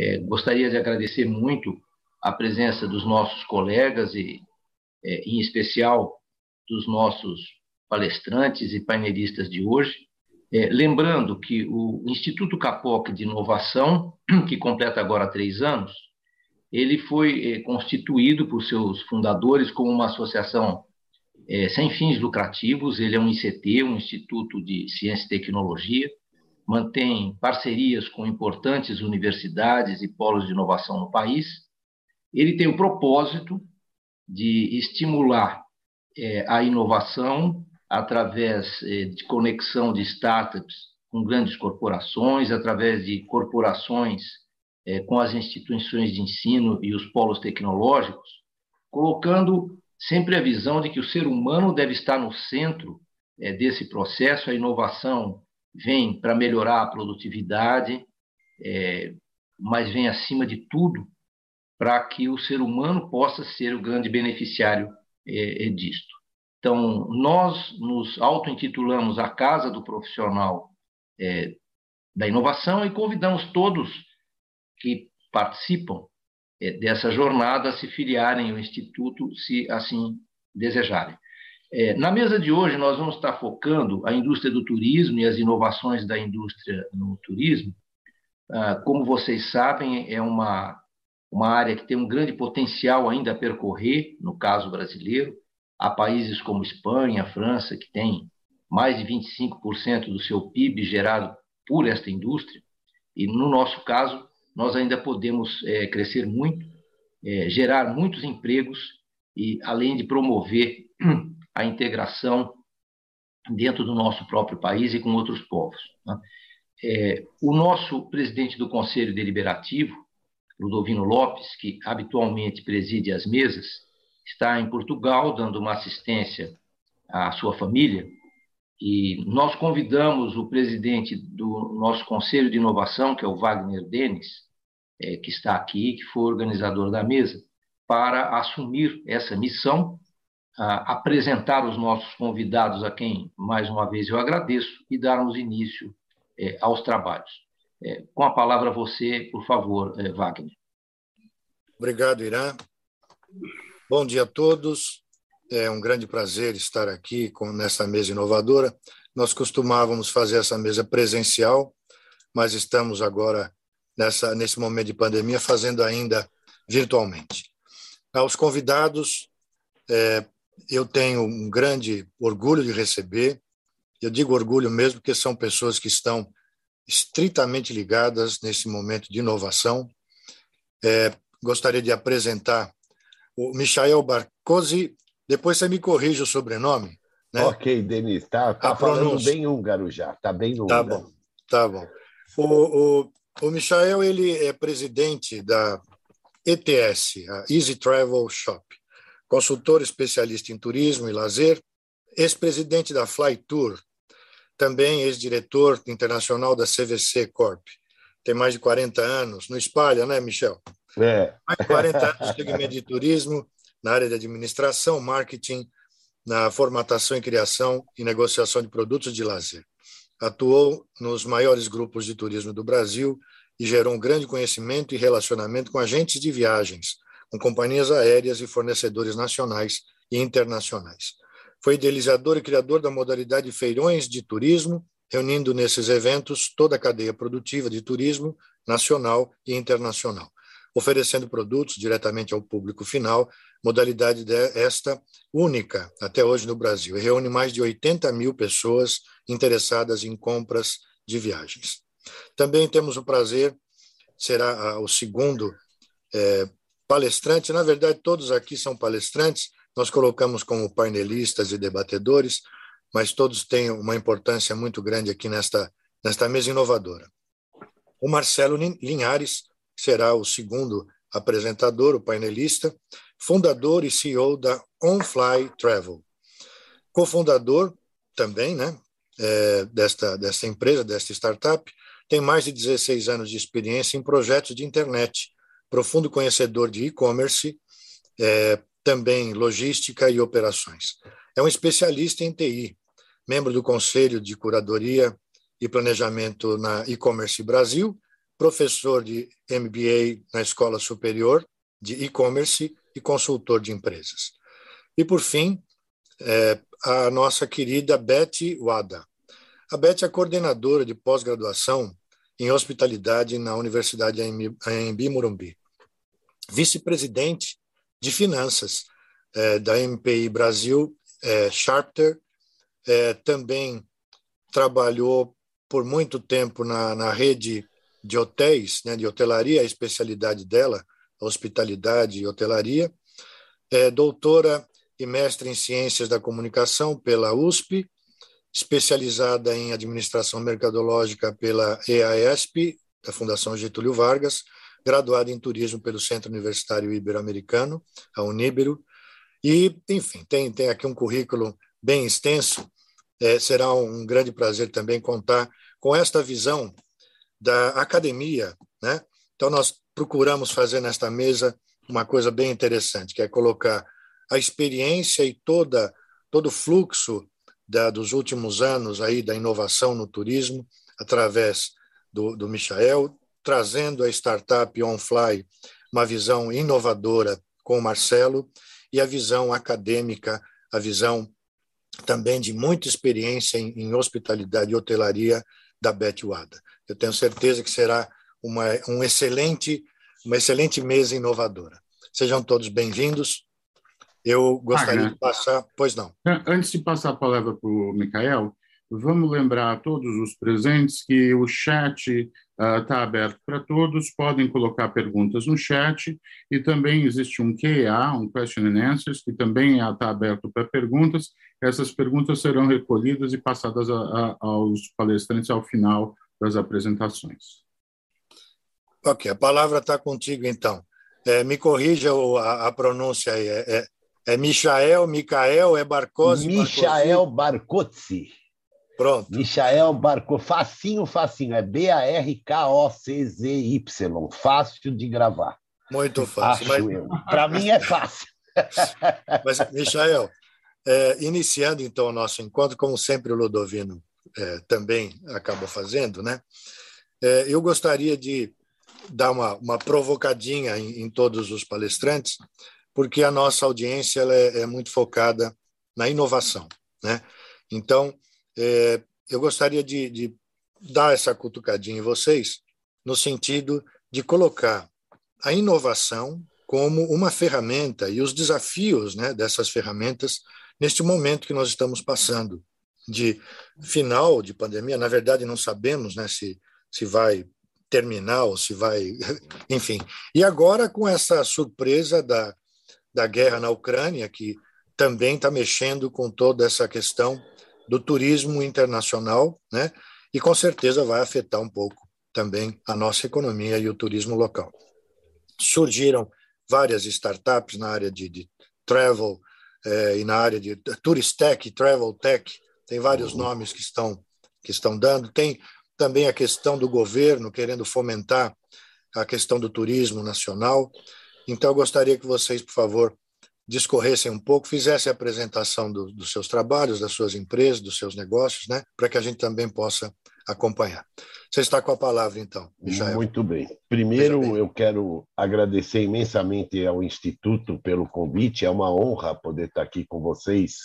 É, gostaria de agradecer muito a presença dos nossos colegas e, é, em especial, dos nossos palestrantes e painelistas de hoje. É, lembrando que o Instituto Capoc de Inovação, que completa agora três anos, ele foi é, constituído por seus fundadores como uma associação é, sem fins lucrativos. Ele é um ICT, um Instituto de Ciência e Tecnologia, mantém parcerias com importantes universidades e polos de inovação no país. Ele tem o propósito de estimular é, a inovação através é, de conexão de startups com grandes corporações, através de corporações é, com as instituições de ensino e os polos tecnológicos, colocando sempre a visão de que o ser humano deve estar no centro é, desse processo. A inovação vem para melhorar a produtividade, é, mas vem acima de tudo para que o ser humano possa ser o grande beneficiário é, é disto. Então, nós nos auto-intitulamos a Casa do Profissional é, da Inovação e convidamos todos que participam é, dessa jornada a se filiarem ao Instituto, se assim desejarem. É, na mesa de hoje, nós vamos estar focando a indústria do turismo e as inovações da indústria no turismo. Ah, como vocês sabem, é uma, uma área que tem um grande potencial ainda a percorrer, no caso brasileiro. Há países como Espanha, França, que têm mais de 25% do seu PIB gerado por esta indústria, e no nosso caso, nós ainda podemos é, crescer muito, é, gerar muitos empregos e, além de promover a integração dentro do nosso próprio país e com outros povos. Né? É, o nosso presidente do Conselho Deliberativo, Ludovino Lopes, que habitualmente preside as mesas, está em Portugal dando uma assistência à sua família e nós convidamos o presidente do nosso Conselho de Inovação, que é o Wagner Denis, é, que está aqui, que foi organizador da mesa, para assumir essa missão, apresentar os nossos convidados, a quem mais uma vez eu agradeço, e darmos início é, aos trabalhos. É, com a palavra você, por favor, é, Wagner. Obrigado, Irã. Bom dia a todos. É um grande prazer estar aqui com, nessa mesa inovadora. Nós costumávamos fazer essa mesa presencial, mas estamos agora, nessa, nesse momento de pandemia, fazendo ainda virtualmente. Aos convidados, é, eu tenho um grande orgulho de receber. Eu digo orgulho mesmo porque são pessoas que estão estritamente ligadas nesse momento de inovação. É, gostaria de apresentar o Michael Barcosi depois você me corrige o sobrenome. Né? Ok, Denis, tá, tá falando bem húngaro já, tá bem húngaro. Tá bom, tá bom. O, o, o Michael ele é presidente da ETS, a Easy Travel Shop, consultor especialista em turismo e lazer, ex-presidente da Fly Tour, também ex-diretor internacional da CVC Corp. Tem mais de 40 anos, não espalha, né, Michel? É. Mais de 40 anos no segmento de turismo, na área de administração, marketing, na formatação e criação e negociação de produtos de lazer. Atuou nos maiores grupos de turismo do Brasil e gerou um grande conhecimento e relacionamento com agentes de viagens, com companhias aéreas e fornecedores nacionais e internacionais. Foi idealizador e criador da modalidade feirões de turismo, reunindo nesses eventos toda a cadeia produtiva de turismo nacional e internacional, oferecendo produtos diretamente ao público final modalidade esta única até hoje no Brasil e reúne mais de 80 mil pessoas interessadas em compras de viagens. Também temos o prazer, será o segundo é, palestrante, na verdade, todos aqui são palestrantes, nós colocamos como painelistas e debatedores, mas todos têm uma importância muito grande aqui nesta, nesta mesa inovadora. O Marcelo Linhares será o segundo apresentador, o painelista, fundador e CEO da OnFly Travel. Cofundador também, né, é, desta, desta empresa, desta startup, tem mais de 16 anos de experiência em projetos de internet, profundo conhecedor de e-commerce, é, também logística e operações. É um especialista em TI, membro do Conselho de Curadoria e Planejamento na e-commerce Brasil, professor de MBA na Escola Superior de E-Commerce e consultor de empresas. E, por fim, é, a nossa querida Betty Wada. A Betty é coordenadora de pós-graduação em hospitalidade na Universidade AMB Morumbi, vice-presidente de finanças é, da MPI Brasil, é, Charter, é, também trabalhou por muito tempo na, na rede de hotéis, né, de hotelaria, a especialidade dela, hospitalidade e hotelaria. É doutora e mestre em Ciências da Comunicação pela USP, especializada em Administração Mercadológica pela EASP, da Fundação Getúlio Vargas, graduada em Turismo pelo Centro Universitário Ibero-Americano, a Uníbero, e, enfim, tem, tem aqui um currículo bem extenso. É, será um grande prazer também contar com esta visão da academia. Né? Então, nós procuramos fazer nesta mesa uma coisa bem interessante, que é colocar a experiência e toda, todo o fluxo da, dos últimos anos aí da inovação no turismo, através do, do Michael, trazendo a startup OnFly uma visão inovadora com o Marcelo e a visão acadêmica, a visão também de muita experiência em, em hospitalidade e hotelaria da Beth Wada. Eu tenho certeza que será uma, um excelente, uma excelente mesa inovadora. Sejam todos bem-vindos. Eu gostaria ah, de passar. Pois não. Antes de passar a palavra para o Micael, vamos lembrar a todos os presentes que o chat está uh, aberto para todos, podem colocar perguntas no chat e também existe um QA, um Question and Answers, que também está aberto para perguntas. Essas perguntas serão recolhidas e passadas a, a, aos palestrantes ao final das apresentações. Ok, a palavra está contigo então. É, me corrija a, a pronúncia aí. É, é, é Michael, Micael, é Barcosi? Michael Barcozzi. Pronto. Michael Barco, facinho, facinho. É B-A-R-K-O-C-Z-Y. Fácil de gravar. Muito fácil. Mas... Para mim é fácil. mas, Michael, é, iniciando então o nosso encontro, como sempre o Ludovino é, também acaba fazendo, né? É, eu gostaria de dar uma, uma provocadinha em, em, todos os palestrantes, porque a nossa audiência ela é, é muito focada na inovação, né? Então, é, eu gostaria de, de dar essa cutucadinha em vocês, no sentido de colocar a inovação como uma ferramenta e os desafios né, dessas ferramentas neste momento que nós estamos passando de final de pandemia. Na verdade, não sabemos né, se, se vai terminar ou se vai. Enfim. E agora, com essa surpresa da, da guerra na Ucrânia, que também está mexendo com toda essa questão do turismo internacional, né? E com certeza vai afetar um pouco também a nossa economia e o turismo local. Surgiram várias startups na área de, de travel eh, e na área de tourist tech, travel tech, tem vários uhum. nomes que estão que estão dando. Tem também a questão do governo querendo fomentar a questão do turismo nacional. Então, eu gostaria que vocês, por favor, discorressem um pouco, fizessem a apresentação do, dos seus trabalhos, das suas empresas, dos seus negócios, né, para que a gente também possa acompanhar. Você está com a palavra, então, Michael. Muito bem. Primeiro, bem. eu quero agradecer imensamente ao Instituto pelo convite. É uma honra poder estar aqui com vocês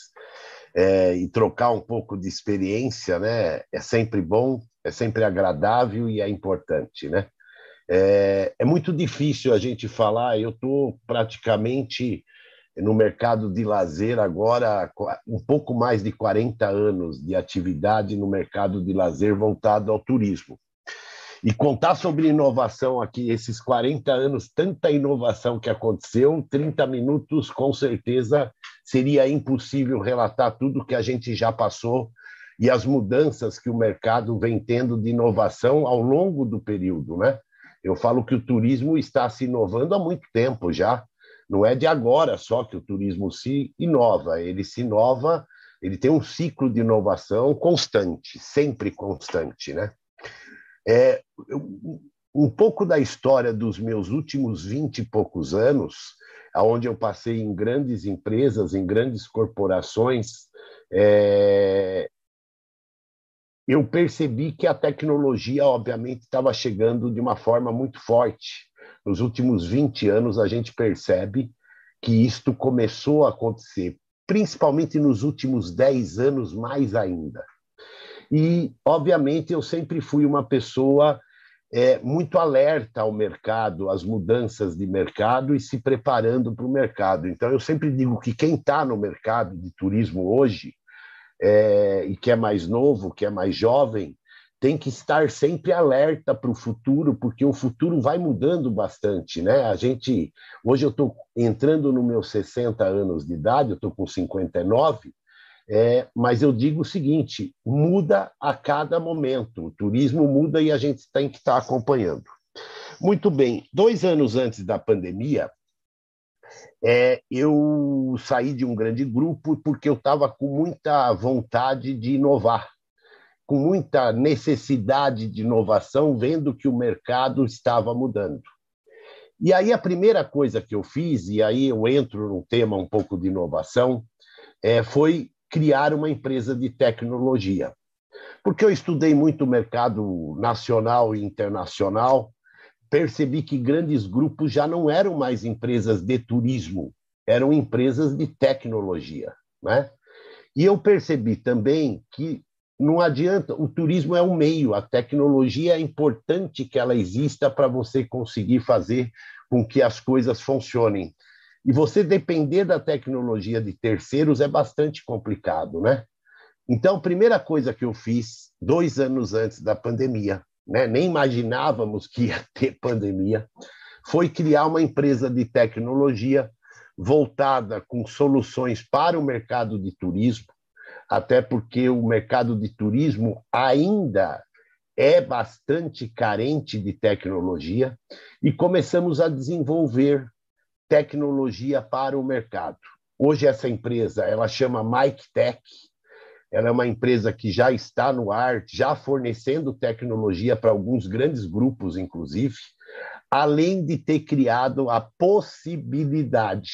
é, e trocar um pouco de experiência, né? É sempre bom, é sempre agradável e é importante, né? É, é muito difícil a gente falar. Eu estou praticamente no mercado de lazer agora um pouco mais de 40 anos de atividade no mercado de lazer voltado ao turismo. E contar sobre inovação aqui, esses 40 anos, tanta inovação que aconteceu, 30 minutos com certeza seria impossível relatar tudo que a gente já passou e as mudanças que o mercado vem tendo de inovação ao longo do período, né? Eu falo que o turismo está se inovando há muito tempo já. Não é de agora só que o turismo se inova, ele se inova, ele tem um ciclo de inovação constante, sempre constante, né? É, um pouco da história dos meus últimos vinte e poucos anos, onde eu passei em grandes empresas, em grandes corporações, é, eu percebi que a tecnologia, obviamente, estava chegando de uma forma muito forte. Nos últimos 20 anos, a gente percebe que isto começou a acontecer, principalmente nos últimos 10 anos, mais ainda. E, obviamente, eu sempre fui uma pessoa é, muito alerta ao mercado, às mudanças de mercado e se preparando para o mercado. Então, eu sempre digo que quem está no mercado de turismo hoje é, e que é mais novo, que é mais jovem, tem que estar sempre alerta para o futuro, porque o futuro vai mudando bastante, né? A gente hoje eu estou entrando nos meus 60 anos de idade, eu estou com 59, é, mas eu digo o seguinte: muda a cada momento, o turismo muda e a gente tem que estar acompanhando. Muito bem, dois anos antes da pandemia, é, eu saí de um grande grupo porque eu estava com muita vontade de inovar, com muita necessidade de inovação, vendo que o mercado estava mudando. E aí a primeira coisa que eu fiz, e aí eu entro num tema um pouco de inovação, é, foi criar uma empresa de tecnologia. Porque eu estudei muito o mercado nacional e internacional, percebi que grandes grupos já não eram mais empresas de turismo, eram empresas de tecnologia, né? E eu percebi também que não adianta, o turismo é um meio, a tecnologia é importante que ela exista para você conseguir fazer com que as coisas funcionem. E você depender da tecnologia de terceiros é bastante complicado, né? Então, a primeira coisa que eu fiz, dois anos antes da pandemia, né, nem imaginávamos que ia ter pandemia, foi criar uma empresa de tecnologia voltada com soluções para o mercado de turismo, até porque o mercado de turismo ainda é bastante carente de tecnologia, e começamos a desenvolver tecnologia para o mercado. Hoje essa empresa, ela chama Mike Tech, ela é uma empresa que já está no ar, já fornecendo tecnologia para alguns grandes grupos, inclusive, além de ter criado a possibilidade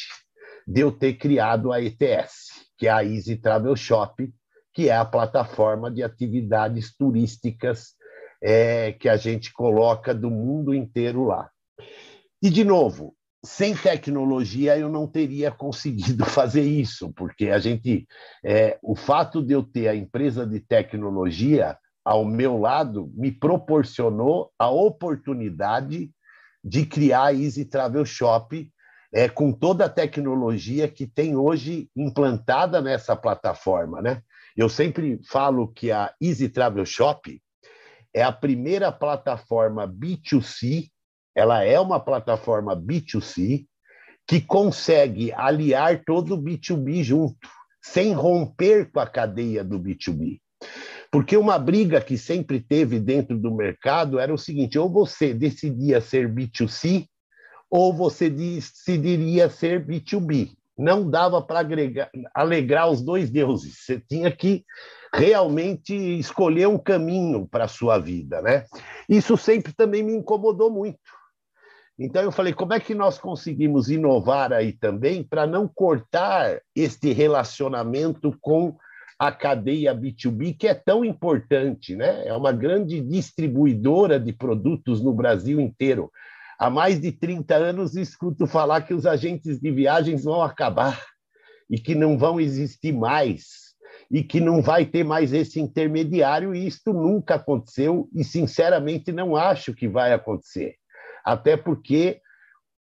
de eu ter criado a ETS, que é a Easy Travel Shop, que é a plataforma de atividades turísticas é, que a gente coloca do mundo inteiro lá. E, de novo, sem tecnologia eu não teria conseguido fazer isso, porque a gente, é, o fato de eu ter a empresa de tecnologia ao meu lado me proporcionou a oportunidade de criar a Easy Travel Shop é, com toda a tecnologia que tem hoje implantada nessa plataforma, né? Eu sempre falo que a Easy Travel Shop é a primeira plataforma B2C ela é uma plataforma B2C que consegue aliar todo o B2B junto, sem romper com a cadeia do B2B. Porque uma briga que sempre teve dentro do mercado era o seguinte: ou você decidia ser B2C, ou você decidiria ser B2B. Não dava para alegrar os dois deuses. Você tinha que realmente escolher um caminho para a sua vida. Né? Isso sempre também me incomodou muito então eu falei, como é que nós conseguimos inovar aí também para não cortar este relacionamento com a cadeia B2B, que é tão importante, né? É uma grande distribuidora de produtos no Brasil inteiro. Há mais de 30 anos escuto falar que os agentes de viagens vão acabar e que não vão existir mais e que não vai ter mais esse intermediário, e isto nunca aconteceu e sinceramente não acho que vai acontecer até porque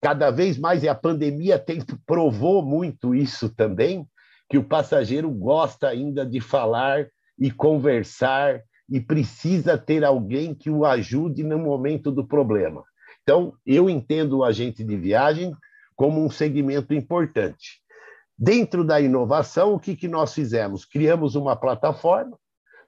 cada vez mais, e a pandemia tem, provou muito isso também, que o passageiro gosta ainda de falar e conversar e precisa ter alguém que o ajude no momento do problema. Então, eu entendo o agente de viagem como um segmento importante. Dentro da inovação, o que, que nós fizemos? Criamos uma plataforma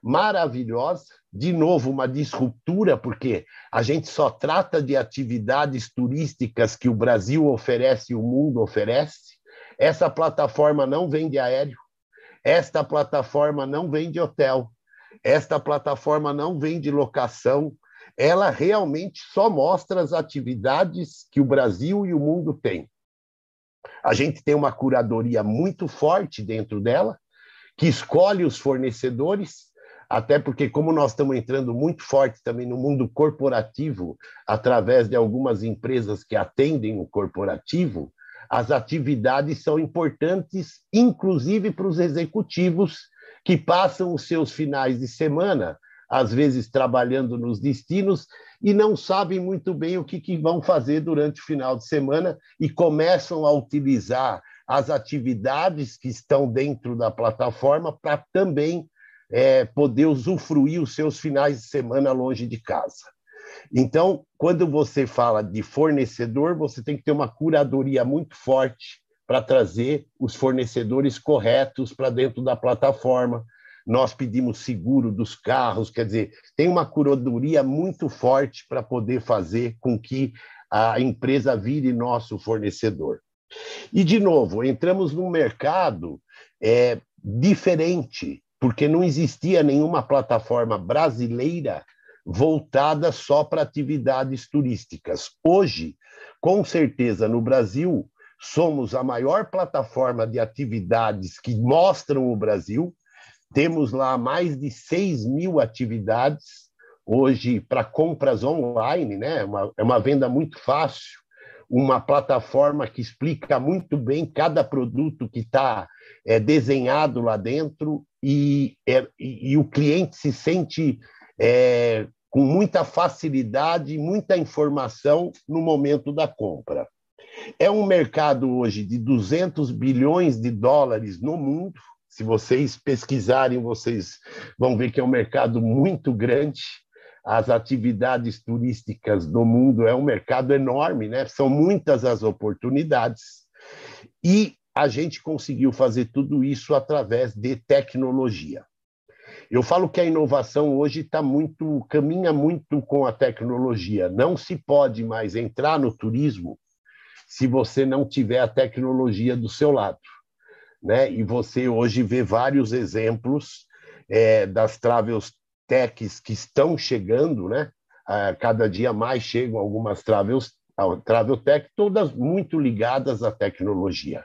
maravilhosa, de novo uma disruptura, porque a gente só trata de atividades turísticas que o Brasil oferece e o mundo oferece. Essa plataforma não vende aéreo, esta plataforma não vende hotel, esta plataforma não vende locação, ela realmente só mostra as atividades que o Brasil e o mundo têm. A gente tem uma curadoria muito forte dentro dela, que escolhe os fornecedores, até porque, como nós estamos entrando muito forte também no mundo corporativo, através de algumas empresas que atendem o corporativo, as atividades são importantes, inclusive para os executivos que passam os seus finais de semana, às vezes trabalhando nos destinos, e não sabem muito bem o que, que vão fazer durante o final de semana e começam a utilizar as atividades que estão dentro da plataforma para também é, poder usufruir os seus finais de semana longe de casa. Então, quando você fala de fornecedor, você tem que ter uma curadoria muito forte para trazer os fornecedores corretos para dentro da plataforma. Nós pedimos seguro dos carros, quer dizer, tem uma curadoria muito forte para poder fazer com que a empresa vire nosso fornecedor. E, de novo, entramos num mercado é, diferente, porque não existia nenhuma plataforma brasileira voltada só para atividades turísticas. Hoje, com certeza, no Brasil, somos a maior plataforma de atividades que mostram o Brasil. Temos lá mais de 6 mil atividades hoje para compras online, né? É uma, é uma venda muito fácil, uma plataforma que explica muito bem cada produto que está é, desenhado lá dentro e, é, e, o cliente se sente é, com muita facilidade, muita informação no momento da compra. É um mercado hoje de 200 bilhões de dólares no mundo. Se vocês pesquisarem, vocês vão ver que é um mercado muito grande. As atividades turísticas do mundo é um mercado enorme, né? São muitas as oportunidades. E a gente conseguiu fazer tudo isso através de tecnologia. Eu falo que a inovação hoje está muito, caminha muito com a tecnologia. Não se pode mais entrar no turismo se você não tiver a tecnologia do seu lado. Né? E você hoje vê vários exemplos é, das travel techs que estão chegando, né? A cada dia mais chegam algumas travels, travel tech, todas muito ligadas à tecnologia.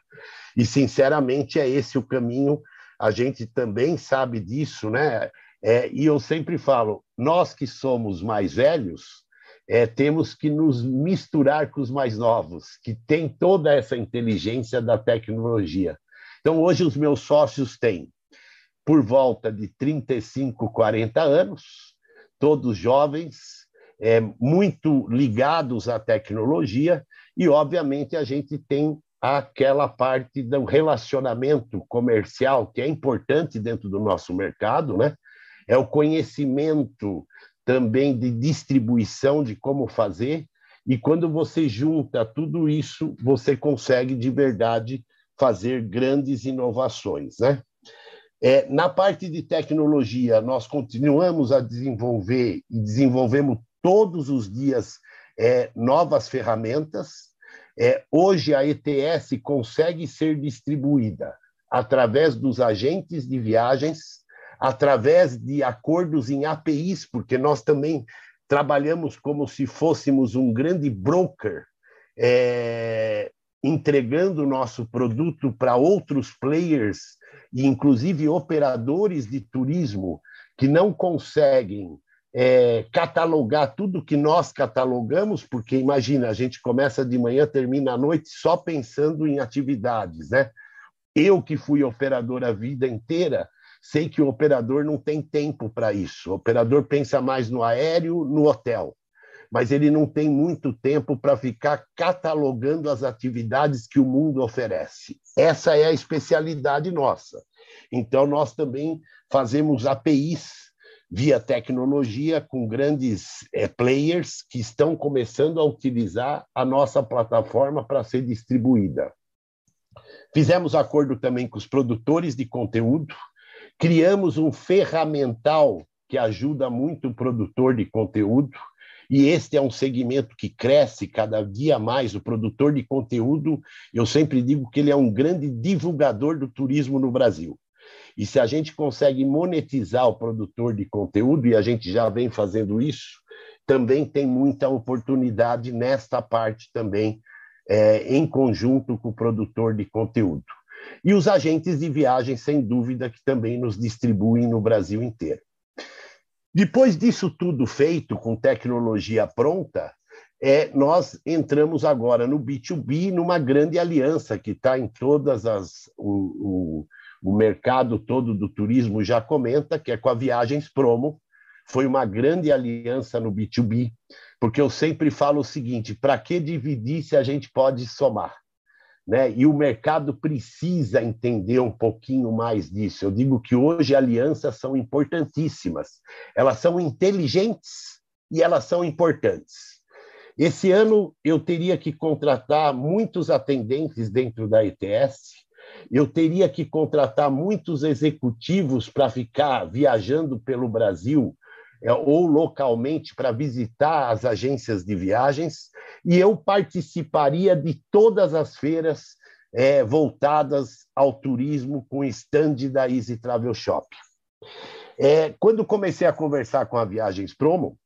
E, sinceramente, é esse o caminho a gente também sabe disso, né? É, e eu sempre falo, nós que somos mais velhos, é, temos que nos misturar com os mais novos, que têm toda essa inteligência da tecnologia. Então, hoje, os meus sócios têm por volta de 35, 40 anos, todos jovens, é, muito ligados à tecnologia, e, obviamente, a gente tem aquela parte do relacionamento comercial que é importante dentro do nosso mercado, né? É o conhecimento também de distribuição de como fazer e quando você junta tudo isso, você consegue de verdade fazer grandes inovações, né? É, na parte de tecnologia, nós continuamos a desenvolver e desenvolvemos todos os dias é, novas ferramentas. É, hoje a ETS consegue ser distribuída através dos agentes de viagens, através de acordos em APIs, porque nós também trabalhamos como se fôssemos um grande broker, é, entregando o nosso produto para outros players, e inclusive operadores de turismo que não conseguem é, catalogar tudo que nós catalogamos, porque imagina, a gente começa de manhã, termina à noite só pensando em atividades, né? Eu que fui operador a vida inteira, sei que o operador não tem tempo para isso. O operador pensa mais no aéreo, no hotel, mas ele não tem muito tempo para ficar catalogando as atividades que o mundo oferece. Essa é a especialidade nossa. Então, nós também fazemos APIs via tecnologia com grandes é, players que estão começando a utilizar a nossa plataforma para ser distribuída. Fizemos acordo também com os produtores de conteúdo, criamos um ferramental que ajuda muito o produtor de conteúdo, e este é um segmento que cresce cada dia mais. O produtor de conteúdo, eu sempre digo que ele é um grande divulgador do turismo no Brasil. E se a gente consegue monetizar o produtor de conteúdo, e a gente já vem fazendo isso, também tem muita oportunidade nesta parte também, é, em conjunto com o produtor de conteúdo. E os agentes de viagem, sem dúvida, que também nos distribuem no Brasil inteiro. Depois disso tudo feito, com tecnologia pronta, é, nós entramos agora no B2B, numa grande aliança que está em todas as. O, o, o, mercado todo do turismo já comenta, que é com a Viagens Promo. Foi uma grande aliança no B2B, porque eu sempre falo o seguinte: para que dividir se a gente pode somar? Né? E o mercado precisa entender um pouquinho mais disso. Eu digo que hoje alianças são importantíssimas. Elas são inteligentes e elas são importantes. Esse ano eu teria que contratar muitos atendentes dentro da ETS, eu teria que contratar muitos executivos para ficar viajando pelo Brasil é, ou localmente para visitar as agências de viagens, e eu participaria de todas as feiras é, voltadas ao turismo com stand da Easy Travel Shop. É, quando comecei a conversar com a Viagens Promo,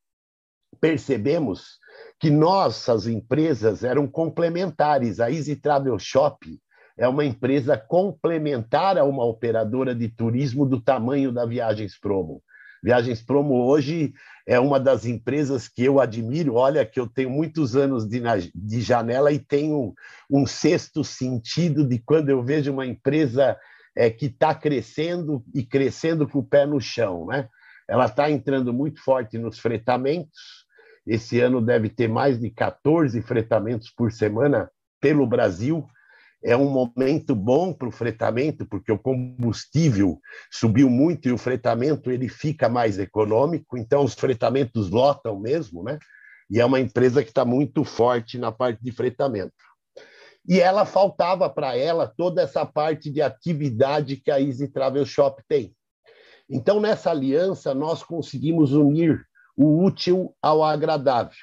percebemos que nossas empresas eram complementares. A Easy Travel Shop é uma empresa complementar a uma operadora de turismo do tamanho da Viagens Promo. Viagens Promo hoje é uma das empresas que eu admiro. Olha, que eu tenho muitos anos de, de janela e tenho um sexto sentido de quando eu vejo uma empresa é, que está crescendo e crescendo com o pé no chão. Né? Ela está entrando muito forte nos fretamentos. Esse ano deve ter mais de 14 fretamentos por semana pelo Brasil é um momento bom para o fretamento, porque o combustível subiu muito e o fretamento ele fica mais econômico, então os fretamentos lotam mesmo, né? E é uma empresa que está muito forte na parte de fretamento. E ela faltava para ela toda essa parte de atividade que a Easy Travel Shop tem. Então, nessa aliança, nós conseguimos unir o útil ao agradável.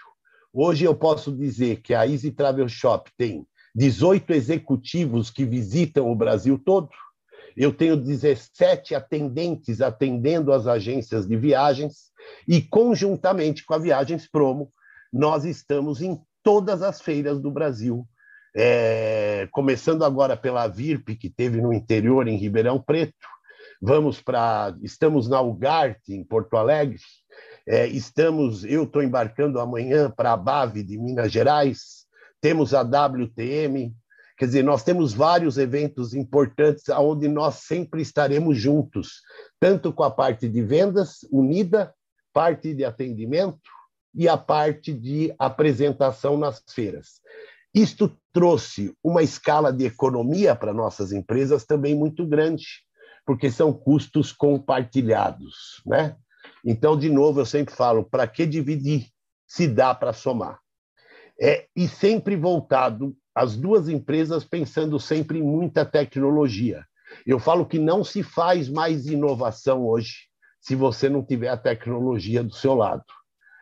Hoje eu posso dizer que a Easy Travel Shop tem 18 executivos que visitam o Brasil todo. Eu tenho 17 atendentes atendendo as agências de viagens e, conjuntamente com a Viagens Promo, nós estamos em todas as feiras do Brasil. É, começando agora pela VIRP, que teve no interior, em Ribeirão Preto. Vamos para. Estamos na Ugarte, em Porto Alegre. É, estamos. Eu estou embarcando amanhã para a BAV de Minas Gerais temos a WTM, quer dizer, nós temos vários eventos importantes onde nós sempre estaremos juntos, tanto com a parte de vendas unida, parte de atendimento e a parte de apresentação nas feiras. Isto trouxe uma escala de economia para nossas empresas também muito grande, porque são custos compartilhados, né? Então, de novo, eu sempre falo, para que dividir se dá para somar? É, e sempre voltado as duas empresas pensando sempre em muita tecnologia. Eu falo que não se faz mais inovação hoje se você não tiver a tecnologia do seu lado.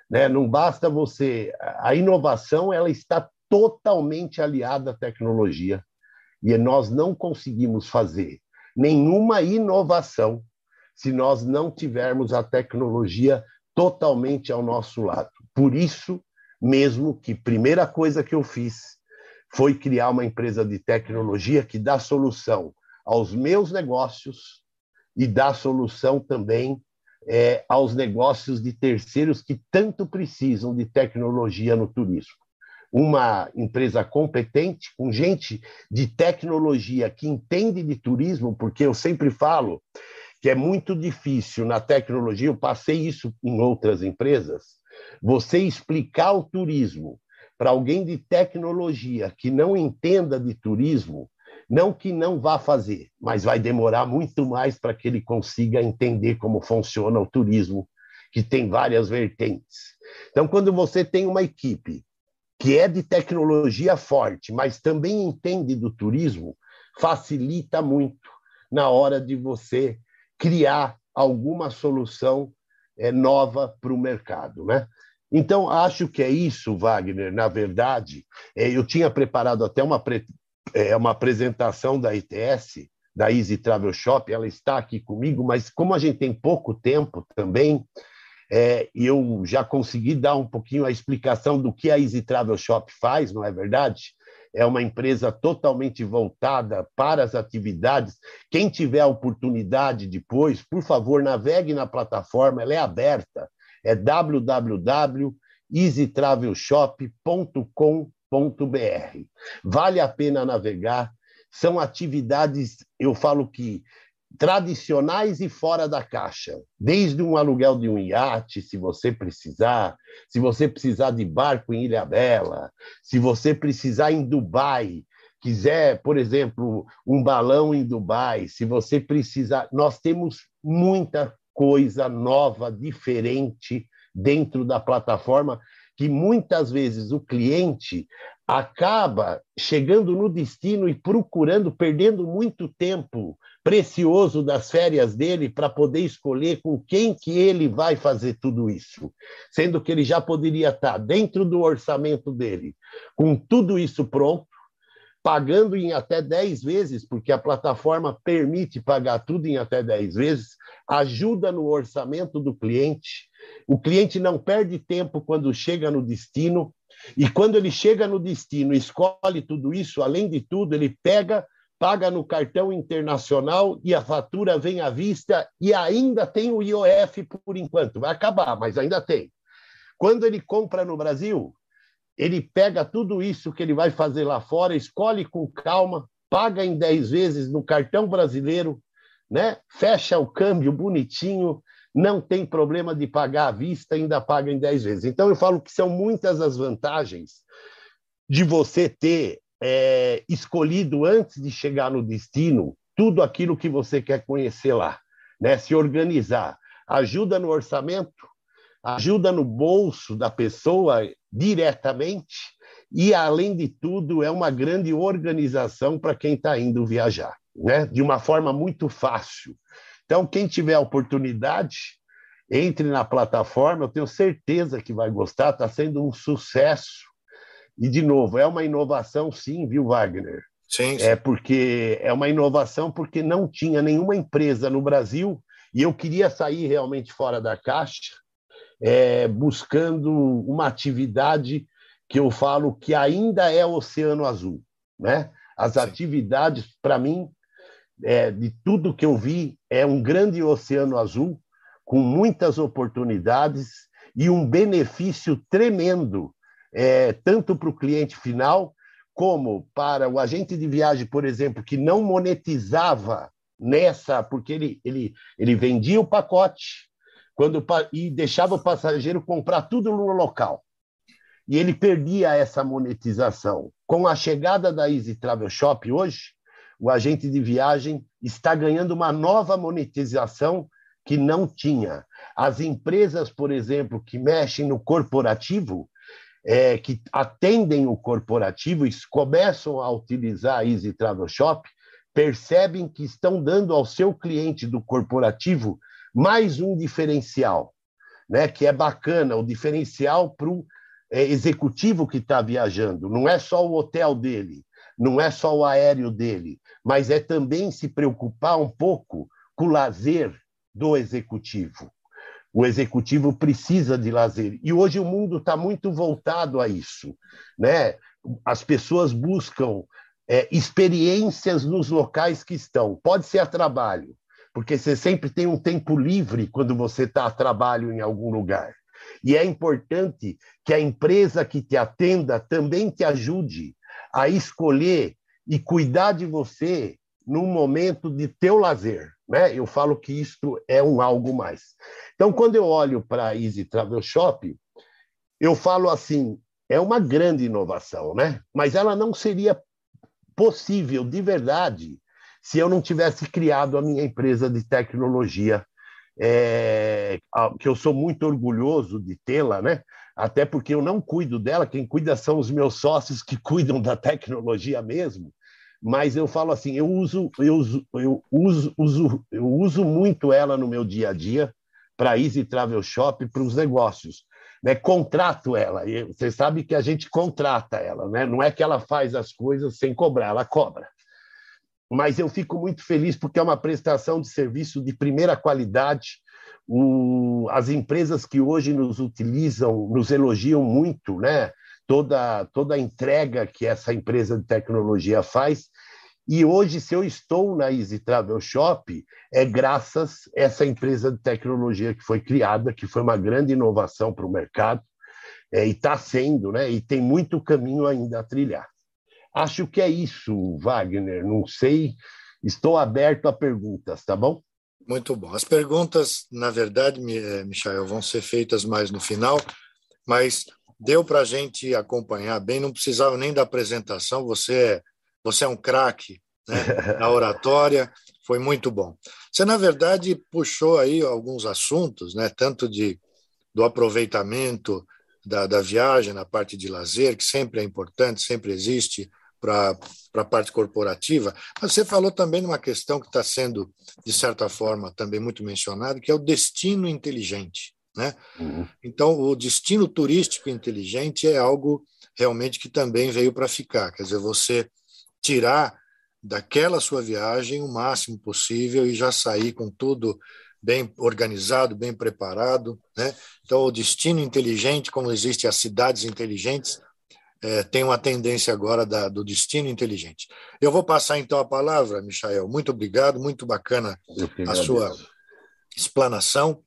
Né? Não basta você. A inovação ela está totalmente aliada à tecnologia e nós não conseguimos fazer nenhuma inovação se nós não tivermos a tecnologia totalmente ao nosso lado. Por isso mesmo que primeira coisa que eu fiz foi criar uma empresa de tecnologia que dá solução aos meus negócios e dá solução também é, aos negócios de terceiros que tanto precisam de tecnologia no turismo. Uma empresa competente, com gente de tecnologia que entende de turismo, porque eu sempre falo que é muito difícil na tecnologia, eu passei isso em outras empresas, você explicar o turismo para alguém de tecnologia que não entenda de turismo, não que não vá fazer, mas vai demorar muito mais para que ele consiga entender como funciona o turismo, que tem várias vertentes. Então, quando você tem uma equipe que é de tecnologia forte, mas também entende do turismo, facilita muito na hora de você criar alguma solução é, nova para o mercado. Né? Então, acho que é isso, Wagner. Na verdade, é, eu tinha preparado até uma, é, uma apresentação da ITS, da Easy Travel Shop, ela está aqui comigo, mas como a gente tem pouco tempo também, é, eu já consegui dar um pouquinho a explicação do que a Easy Travel Shop faz, não é verdade? É uma empresa totalmente voltada para as atividades. Quem tiver a oportunidade depois, por favor, navegue na plataforma, ela é aberta é www.easytravelshop.com.br. Vale a pena navegar. São atividades, eu falo que tradicionais e fora da caixa, desde um aluguel de um iate, se você precisar, se você precisar de barco em Ilha Bela, se você precisar em Dubai, quiser, por exemplo, um balão em Dubai, se você precisar, nós temos muita coisa nova, diferente dentro da plataforma que muitas vezes o cliente acaba chegando no destino e procurando, perdendo muito tempo precioso das férias dele para poder escolher com quem que ele vai fazer tudo isso, sendo que ele já poderia estar dentro do orçamento dele, com tudo isso pronto, pagando em até 10 vezes, porque a plataforma permite pagar tudo em até 10 vezes, ajuda no orçamento do cliente. O cliente não perde tempo quando chega no destino, e quando ele chega no destino, escolhe tudo isso, além de tudo, ele pega, paga no cartão internacional e a fatura vem à vista e ainda tem o IOF por enquanto. Vai acabar, mas ainda tem. Quando ele compra no Brasil, ele pega tudo isso que ele vai fazer lá fora, escolhe com calma, paga em 10 vezes no cartão brasileiro, né? fecha o câmbio bonitinho, não tem problema de pagar à vista, ainda paga em 10 vezes. Então, eu falo que são muitas as vantagens de você ter é, escolhido, antes de chegar no destino, tudo aquilo que você quer conhecer lá, né? se organizar. Ajuda no orçamento, ajuda no bolso da pessoa diretamente e, além de tudo, é uma grande organização para quem está indo viajar, né? de uma forma muito fácil. Então, quem tiver a oportunidade, entre na plataforma, eu tenho certeza que vai gostar, está sendo um sucesso. E, de novo, é uma inovação, sim, viu, Wagner? Sim, sim. É porque é uma inovação porque não tinha nenhuma empresa no Brasil e eu queria sair realmente fora da caixa, é, buscando uma atividade que eu falo que ainda é oceano azul, né? As sim. atividades, para mim, é, de tudo que eu vi, é um grande oceano azul, com muitas oportunidades e um benefício tremendo, é, tanto para o cliente final, como para o agente de viagem, por exemplo, que não monetizava nessa, porque ele, ele, ele vendia o pacote quando, e deixava o passageiro comprar tudo no local. E ele perdia essa monetização. Com a chegada da Easy Travel Shop hoje, o agente de viagem está ganhando uma nova monetização que não tinha. As empresas, por exemplo, que mexem no corporativo, é, que atendem o corporativo e começam a utilizar a Easy Travel Shop, percebem que estão dando ao seu cliente do corporativo mais um diferencial, né? que é bacana, o diferencial para o é, executivo que está viajando. Não é só o hotel dele, não é só o aéreo dele, mas é também se preocupar um pouco com o lazer do executivo. O executivo precisa de lazer. E hoje o mundo está muito voltado a isso. Né? As pessoas buscam é, experiências nos locais que estão. Pode ser a trabalho, porque você sempre tem um tempo livre quando você está a trabalho em algum lugar. E é importante que a empresa que te atenda também te ajude a escolher e cuidar de você num momento de teu lazer. Né? Eu falo que isto é um algo mais. Então, quando eu olho para a Easy Travel Shop, eu falo assim, é uma grande inovação, né? mas ela não seria possível de verdade se eu não tivesse criado a minha empresa de tecnologia, é, que eu sou muito orgulhoso de tê-la, né? Até porque eu não cuido dela, quem cuida são os meus sócios que cuidam da tecnologia mesmo. Mas eu falo assim, eu uso, eu uso, eu uso, uso, eu uso muito ela no meu dia a dia para Easy Travel Shop para os negócios. Né? Contrato ela. E você sabe que a gente contrata ela, né? Não é que ela faz as coisas sem cobrar, ela cobra. Mas eu fico muito feliz porque é uma prestação de serviço de primeira qualidade o, as empresas que hoje nos utilizam, nos elogiam muito, né? Toda, toda a entrega que essa empresa de tecnologia faz. E hoje, se eu estou na Easy Travel Shop, é graças a essa empresa de tecnologia que foi criada, que foi uma grande inovação para o mercado, é, e está sendo, né? E tem muito caminho ainda a trilhar. Acho que é isso, Wagner. Não sei, estou aberto a perguntas, tá bom? Muito bom. As perguntas, na verdade, eh, Michael, vão ser feitas mais no final, mas deu para a gente acompanhar bem, não precisava nem da apresentação, você é, você é um craque né, na oratória, foi muito bom. Você, na verdade, puxou aí alguns assuntos, né, tanto de, do aproveitamento da, da viagem na parte de lazer, que sempre é importante, sempre existe, para a parte corporativa, mas você falou também de uma questão que está sendo, de certa forma, também muito mencionada, que é o destino inteligente. Né? Uhum. Então, o destino turístico inteligente é algo realmente que também veio para ficar. Quer dizer, você tirar daquela sua viagem o máximo possível e já sair com tudo bem organizado, bem preparado. Né? Então, o destino inteligente, como existem as cidades inteligentes, é, tem uma tendência agora da, do destino inteligente. Eu vou passar então a palavra, Michael. Muito obrigado, muito bacana a sua explanação.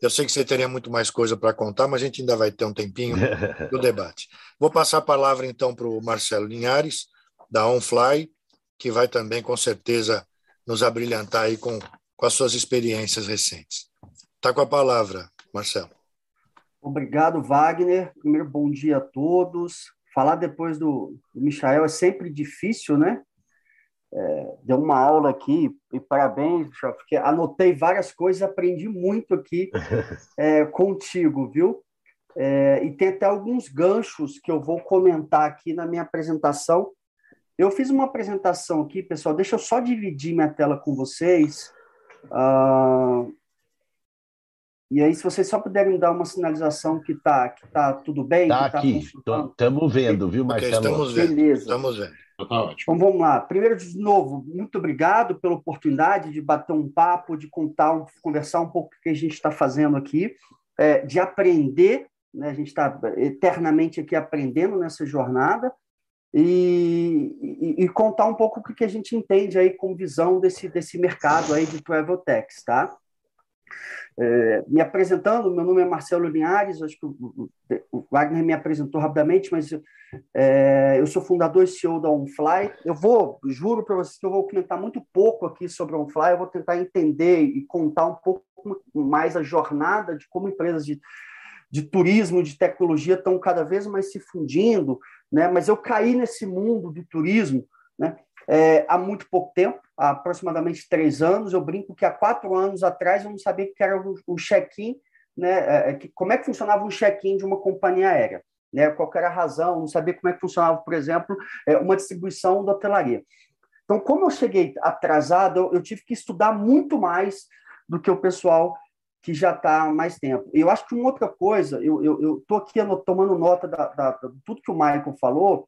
Eu sei que você teria muito mais coisa para contar, mas a gente ainda vai ter um tempinho do debate. Vou passar a palavra então para o Marcelo Linhares, da OnFly, que vai também, com certeza, nos abrilhantar aí com, com as suas experiências recentes. Está com a palavra, Marcelo. Obrigado, Wagner. Primeiro, bom dia a todos. Falar depois do, do Michael é sempre difícil, né? É, deu uma aula aqui e parabéns, porque anotei várias coisas, aprendi muito aqui é, contigo, viu? É, e tem até alguns ganchos que eu vou comentar aqui na minha apresentação. Eu fiz uma apresentação aqui, pessoal. Deixa eu só dividir minha tela com vocês. Uh, e aí, se vocês só puderem dar uma sinalização que está que tá tudo bem. Está tá aqui, estamos vendo, viu, Marcelo? Estamos vendo. Beleza. Estamos vendo. Tá ótimo. Então vamos lá. Primeiro, de novo, muito obrigado pela oportunidade de bater um papo, de contar, conversar um pouco o que a gente está fazendo aqui, é, de aprender. Né? A gente está eternamente aqui aprendendo nessa jornada. E, e, e, contar um pouco o que a gente entende aí com visão desse, desse mercado aí de travel techs, tá? É, me apresentando, meu nome é Marcelo Linhares, acho que o, o Wagner me apresentou rapidamente, mas é, eu sou fundador e CEO da OnFly. Eu vou, juro para vocês que eu vou comentar muito pouco aqui sobre a OnFly, eu vou tentar entender e contar um pouco mais a jornada de como empresas de, de turismo, de tecnologia estão cada vez mais se fundindo, né? mas eu caí nesse mundo do turismo né? é, há muito pouco tempo, há aproximadamente três anos. Eu brinco que há quatro anos atrás eu não sabia o que era o check-in, né? É, é, como é que funcionava um check-in de uma companhia aérea. Né? Qual era a razão, não sabia como é que funcionava, por exemplo, é, uma distribuição da hotelaria. Então, como eu cheguei atrasado, eu, tive que estudar muito mais do que o pessoal que já está há mais tempo. Eu acho que uma outra coisa, eu estou aqui tomando nota de tudo que o Michael falou,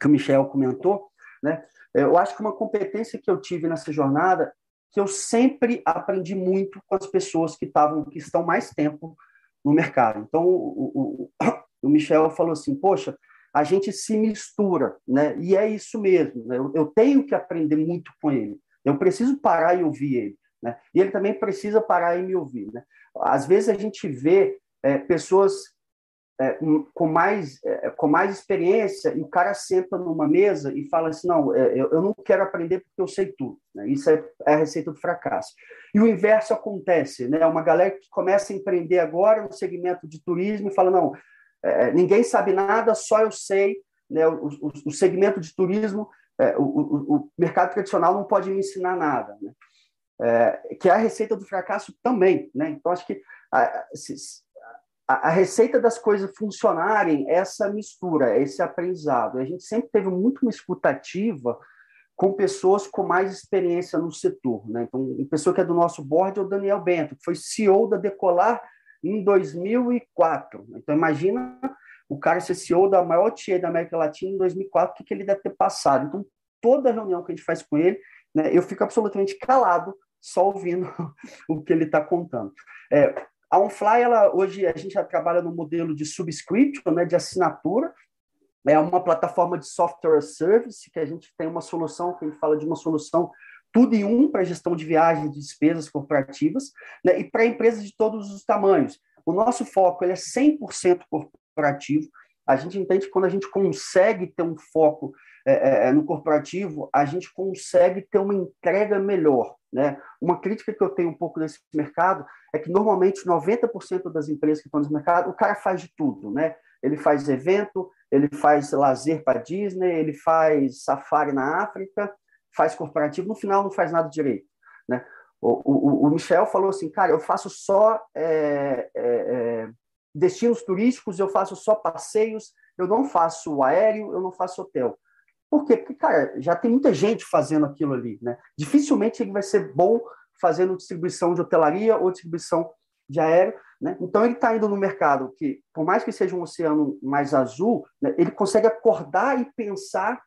que o Michel comentou, né? Eu acho que uma competência que eu tive nessa jornada, que eu sempre aprendi muito com as pessoas que estavam, que estão mais tempo no mercado. Então, o, o, o Michel falou assim, poxa, a gente se mistura, né? E é isso mesmo. Né? Eu, eu, tenho que aprender muito com ele. Eu preciso parar e ouvir ele, né? E ele também precisa parar e me ouvir, né? Às vezes a gente vê é, pessoas é, com, mais, é, com mais experiência e o cara senta numa mesa e fala assim, não, é, eu, eu não quero aprender porque eu sei tudo. Né? Isso é, é, a receita do fracasso. E o inverso acontece, né? Uma galera que começa a empreender agora no segmento de turismo e fala, não, é, ninguém sabe nada, só eu sei. Né? O, o, o segmento de turismo, é, o, o, mercado tradicional não pode me ensinar nada. Né? que é a receita do fracasso também. Né? Então, acho que se, a, a, receita das coisas funcionarem é essa mistura, é esse aprendizado. A gente sempre teve muito uma escutativa com pessoas com mais experiência no setor. Né? Então, a pessoa que é do nosso board é o Daniel Bento, que foi CEO da Decolar em 2004. Então, imagina o cara ser CEO da maior tia da América Latina em 2004, o que, que ele deve ter passado. Então, toda reunião que a gente faz com ele, né, eu fico absolutamente calado, só ouvindo o que ele está contando. É, a OnFly, ela, hoje a gente já trabalha no modelo de subscription, né, de assinatura. é uma plataforma de software service, que a gente tem uma solução, que a gente fala de uma solução tudo em um para gestão de viagens e despesas corporativas, né, e para empresas de todos os tamanhos. O nosso foco ele é 100% corporativo. A gente entende que quando a gente consegue ter um foco é, é, é, no corporativo, a gente consegue ter uma entrega melhor. Né? Uma crítica que eu tenho um pouco desse mercado é que normalmente 90% das empresas que estão nesse mercado, o cara faz de tudo. Né? Ele faz evento, ele faz lazer para Disney, ele faz safari na África, faz corporativo, no final não faz nada direito. Né? O, o, o Michel falou assim, cara, eu faço só é, é, destinos turísticos, eu faço só passeios, eu não faço aéreo, eu não faço hotel. Porque, cara, já tem muita gente fazendo aquilo ali. Né? Dificilmente ele vai ser bom fazendo distribuição de hotelaria ou distribuição de aéreo. Né? Então, ele está indo no mercado que, por mais que seja um oceano mais azul, né, ele consegue acordar e pensar,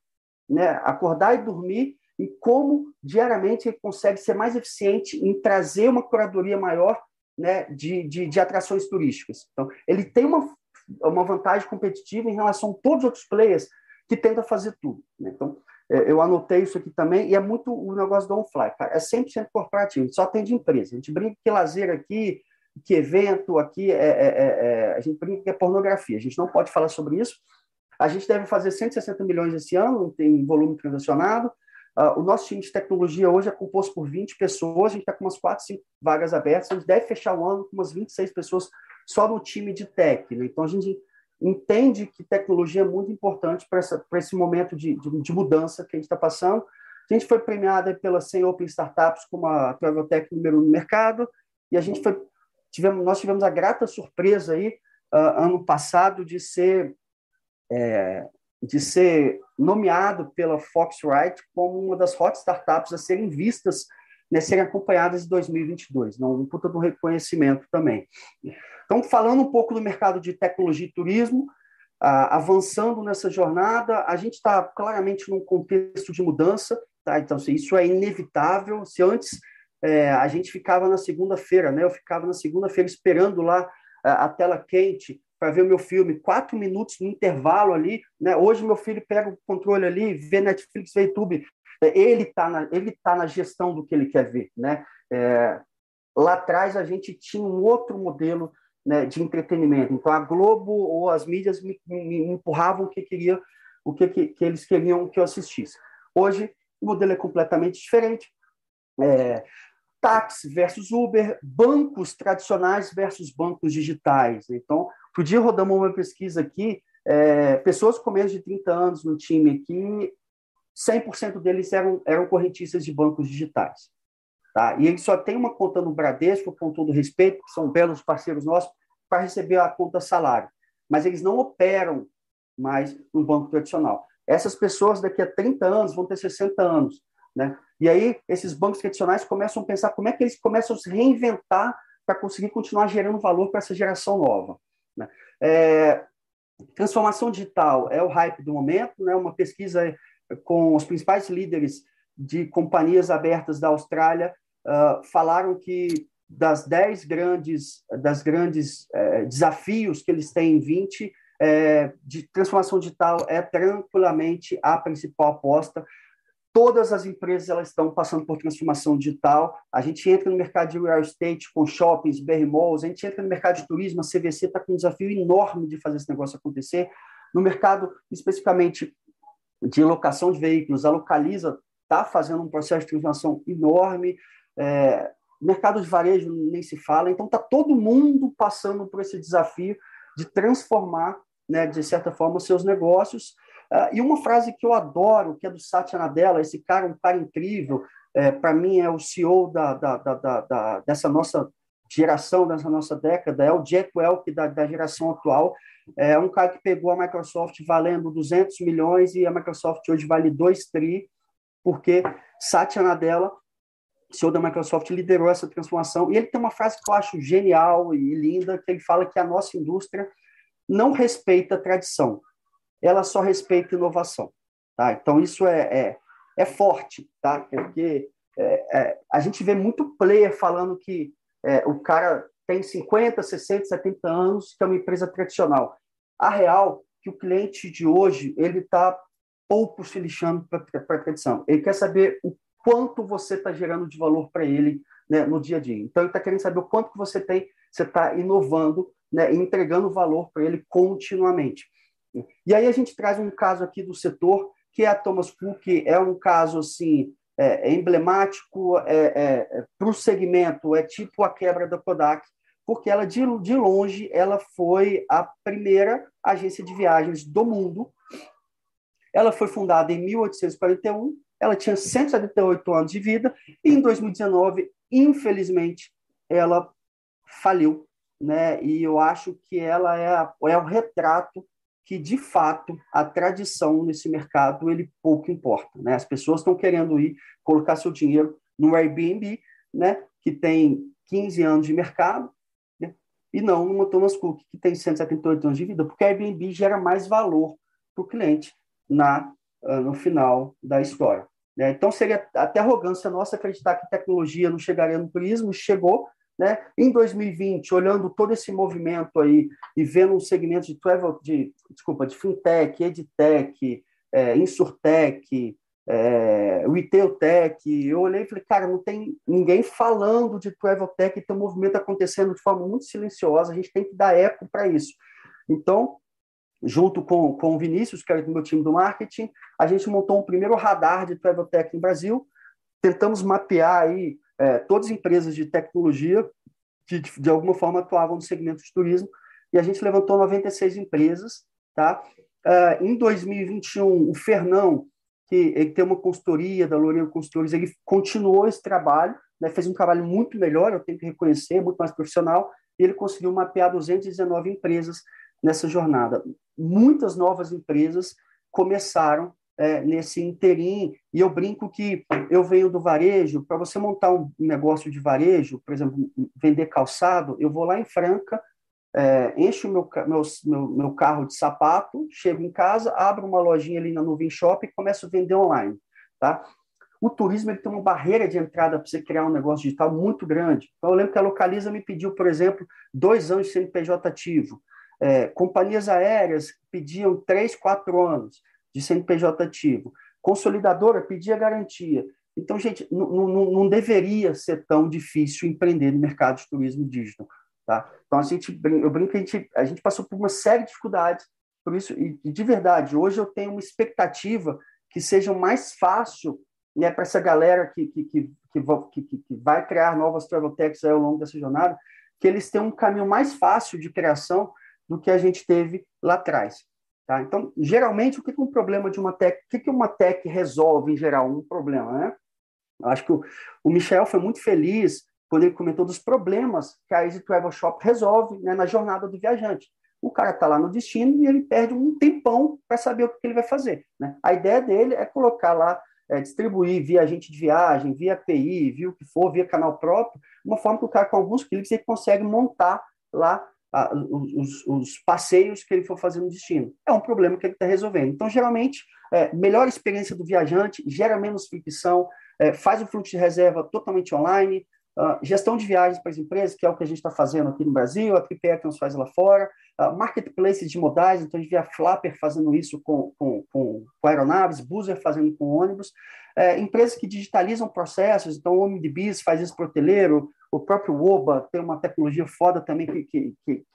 né, acordar e dormir e como diariamente ele consegue ser mais eficiente em trazer uma curadoria maior né, de, de, de atrações turísticas. Então, ele tem uma, uma vantagem competitiva em relação a todos os outros players que tentam fazer tudo. Né? Então, é, eu anotei isso aqui também, e é muito o negócio do on-fly, é 100% corporativo, a gente só tem de empresa. A gente brinca que lazer aqui, que evento aqui, é, é, é, é, a gente brinca que é pornografia. A gente não pode falar sobre isso. A gente deve fazer 160 milhões esse ano, tem volume transacionado. Uh, o nosso time de tecnologia hoje é composto por 20 pessoas, a gente está com umas 4, 5 vagas abertas, a gente deve fechar o ano com umas 26 pessoas só no time de tech. Né? Então, a gente entende que tecnologia é muito importante para esse momento de, de, de, mudança que a gente está passando. A gente foi premiada pela 100 Open Startups como a Travel Tech número 1 no mercado, e a gente foi, tivemos, nós tivemos a grata surpresa aí, uh, ano passado, de ser é, de ser nomeado pela Foxrite como uma das hot startups a serem vistas, né, serem acompanhadas em 2022. Não, um puta do reconhecimento também. Então, falando um pouco do mercado de tecnologia e turismo, ah, avançando nessa jornada, a gente está claramente num contexto de mudança, tá? Então, assim, isso é inevitável. Se antes é, a gente ficava na segunda-feira, né? Eu ficava na segunda-feira esperando lá a, a tela quente para ver o meu filme, quatro minutos no intervalo ali. Né? Hoje meu filho pega o controle ali, vê Netflix, vê YouTube. É, ele está na, ele tá na gestão do que ele quer ver. Né? É, lá atrás a gente tinha um outro modelo né, de entretenimento. Então a Globo ou as mídias me, me, me empurravam o que queria, o que, que, que, eles queriam que eu assistisse. Hoje o modelo é completamente diferente. É, táxi versus Uber, bancos tradicionais versus bancos digitais. Então, Outro dia rodamos uma pesquisa aqui, é, pessoas com menos de 30 anos no time aqui, 100% deles eram, eram correntistas de bancos digitais. Tá? E eles só têm uma conta no Bradesco, com todo respeito, que são belos parceiros nossos, para receber a conta salário. Mas eles não operam mais no banco tradicional. Essas pessoas daqui a 30 anos vão ter 60 anos. Né? E aí, esses bancos tradicionais começam a pensar como é que eles começam a se reinventar para conseguir continuar gerando valor para essa geração nova. Né? É, transformação digital é o hype do momento, né? uma pesquisa com os principais líderes de companhias abertas da Austrália uh, falaram que das 10 grandes, das grandes uh, desafios que eles têm em 20, uh, é, de transformação digital é tranquilamente a principal aposta todas as empresas elas estão passando por transformação digital. A gente entra no mercado de real estate com shoppings, BR Malls, a gente entra no mercado de turismo, a CVC está com um desafio enorme de fazer esse negócio acontecer. No mercado, especificamente de locação de veículos, a Localiza está fazendo um processo de transformação enorme. É, mercado de varejo nem se fala. Então, está todo mundo passando por esse desafio de transformar, né, de certa forma, os seus negócios Uh, e uma frase que eu adoro, que é do Satya Nadella, esse cara, um cara incrível, é, para mim é o CEO da, da, da, da, dessa nossa geração, dessa nossa década, é o Jack Welch da, da geração atual, é um cara que pegou a Microsoft valendo 200 milhões e a Microsoft hoje vale 2 tri, porque Satya Nadella, CEO da Microsoft, liderou essa transformação. E ele tem uma frase que eu acho genial e linda, que ele fala que a nossa indústria não respeita a tradição ela só respeita inovação. Tá? Então, isso é, é, é forte, tá? porque é, é, a gente vê muito player falando que é, o cara tem 50, 60, 70 anos, que é uma empresa tradicional. A real que que o cliente de hoje ele está pouco se lixando para a tradição. Ele quer saber o quanto você está gerando de valor para ele né, no dia a dia. Então, ele está querendo saber o quanto que você tem, você está inovando né, entregando valor para ele continuamente. E aí a gente traz um caso aqui do setor que é a Thomas Cook, é um caso assim é, é emblemático é, é, é para o segmento, é tipo a quebra da Kodak, porque ela de, de longe ela foi a primeira agência de viagens do mundo. Ela foi fundada em 1841, ela tinha 178 anos de vida e em 2019, infelizmente, ela faliu, né? E eu acho que ela é, a, é o retrato que de fato a tradição nesse mercado ele pouco importa, né? As pessoas estão querendo ir colocar seu dinheiro no Airbnb, né? Que tem 15 anos de mercado, né? e não numa Thomas Cook que tem 178 anos de vida, porque a Airbnb gera mais valor para o cliente na ah, no final da história. Né? Então seria até arrogância nossa acreditar que tecnologia não chegaria no turismo, chegou, né? Em 2020, olhando todo esse movimento aí e vendo um segmento de travel, de desculpa, de fintech, edtech, é, insurtech, é, retail tech, eu olhei e falei, cara, não tem ninguém falando de travel tech, tem um movimento acontecendo de forma muito silenciosa, a gente tem que dar eco para isso. Então, junto com, com o Vinícius, que era do meu time do marketing, a gente montou um primeiro radar de travel tech no Brasil, tentamos mapear aí é, todas as empresas de tecnologia que, de alguma forma, atuavam no segmento de turismo, e a gente levantou 96 empresas. Tá? Uh, em 2021, o Fernão, que ele tem uma consultoria da Loureiro Consultores, ele continuou esse trabalho, né, fez um trabalho muito melhor, eu tenho que reconhecer, muito mais profissional, e ele conseguiu mapear 219 empresas nessa jornada. Muitas novas empresas começaram é, nesse interim. E eu brinco que eu venho do varejo, para você montar um negócio de varejo, por exemplo, vender calçado, eu vou lá em Franca, é, encho meu, meu, meu, meu, carro de sapato, chego em casa, abro uma lojinha ali na Nuvem Shop e começo a vender online. Tá? O turismo ele tem uma barreira de entrada para você criar um negócio digital muito grande. Então, eu lembro que a Localiza me pediu, por exemplo, dois anos de CNPJ ativo. É, companhias aéreas pediam três, quatro anos de CNPJ ativo. Consolidadora pedia garantia. Então, gente, não deveria ser tão difícil empreender no mercado de turismo digital. Tá? Então, a gente, eu brinco que a gente, a gente passou por uma série de dificuldades, por isso, e de verdade, hoje eu tenho uma expectativa que seja mais fácil né, para essa galera que, que, que, que, que vai criar novas travel techs ao longo dessa jornada, que eles tenham um caminho mais fácil de criação do que a gente teve lá atrás. Tá? Então, geralmente, o que é um problema de uma tech, o que uma tech resolve em geral? Um problema, né? Eu acho que o, o Michel foi muito feliz quando ele comentou dos problemas que a Easy Travel Shop resolve né, na jornada do viajante. O cara está lá no destino e ele perde um tempão para saber o que ele vai fazer. Né? A ideia dele é colocar lá, é, distribuir via agente de viagem, via API, via o que for, via canal próprio, uma forma que o cara, com alguns cliques, ele consegue montar lá a, os, os, passeios que ele for fazer no destino. É um problema que ele está resolvendo. Então, geralmente, é, melhor experiência do viajante, gera menos fricção, é, faz o fluxo de reserva totalmente online, uh, gestão de viagens para as empresas, que é o que a gente está fazendo aqui no Brasil, a Prepare que nos faz lá fora, uh, marketplaces de modais, então a gente vê a Flapper fazendo isso com, com, com, com aeronaves, Boozer fazendo com ônibus, é, empresas que digitalizam processos, então o OmniBiz faz isso para o hoteleiro, o próprio Oba tem uma tecnologia foda também que, que, que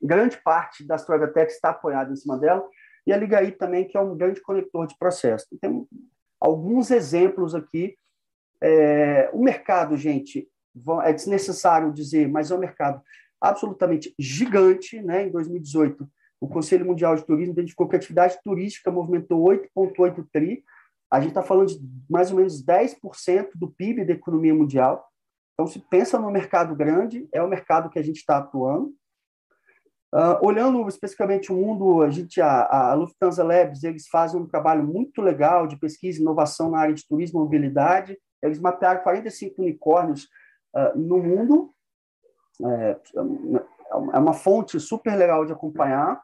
grande parte das Tech está apoiada em cima dela, e a Ligaí também, que é um grande conector de processo. Tem alguns exemplos aqui. É, o mercado, gente, é desnecessário dizer, mas é um mercado absolutamente gigante. Né? Em 2018, o Conselho Mundial de Turismo identificou que a atividade turística movimentou 8,8 tri. A gente está falando de mais ou menos 10% do PIB da economia mundial. Então, se pensa no mercado grande, é o mercado que a gente está atuando. Uh, olhando especificamente o mundo, a gente, a, a, Lufthansa Labs, eles fazem um trabalho muito legal de pesquisa e inovação na área de turismo e mobilidade. Eles mapearam 45 unicórnios uh, no mundo. É, é uma fonte super legal de acompanhar.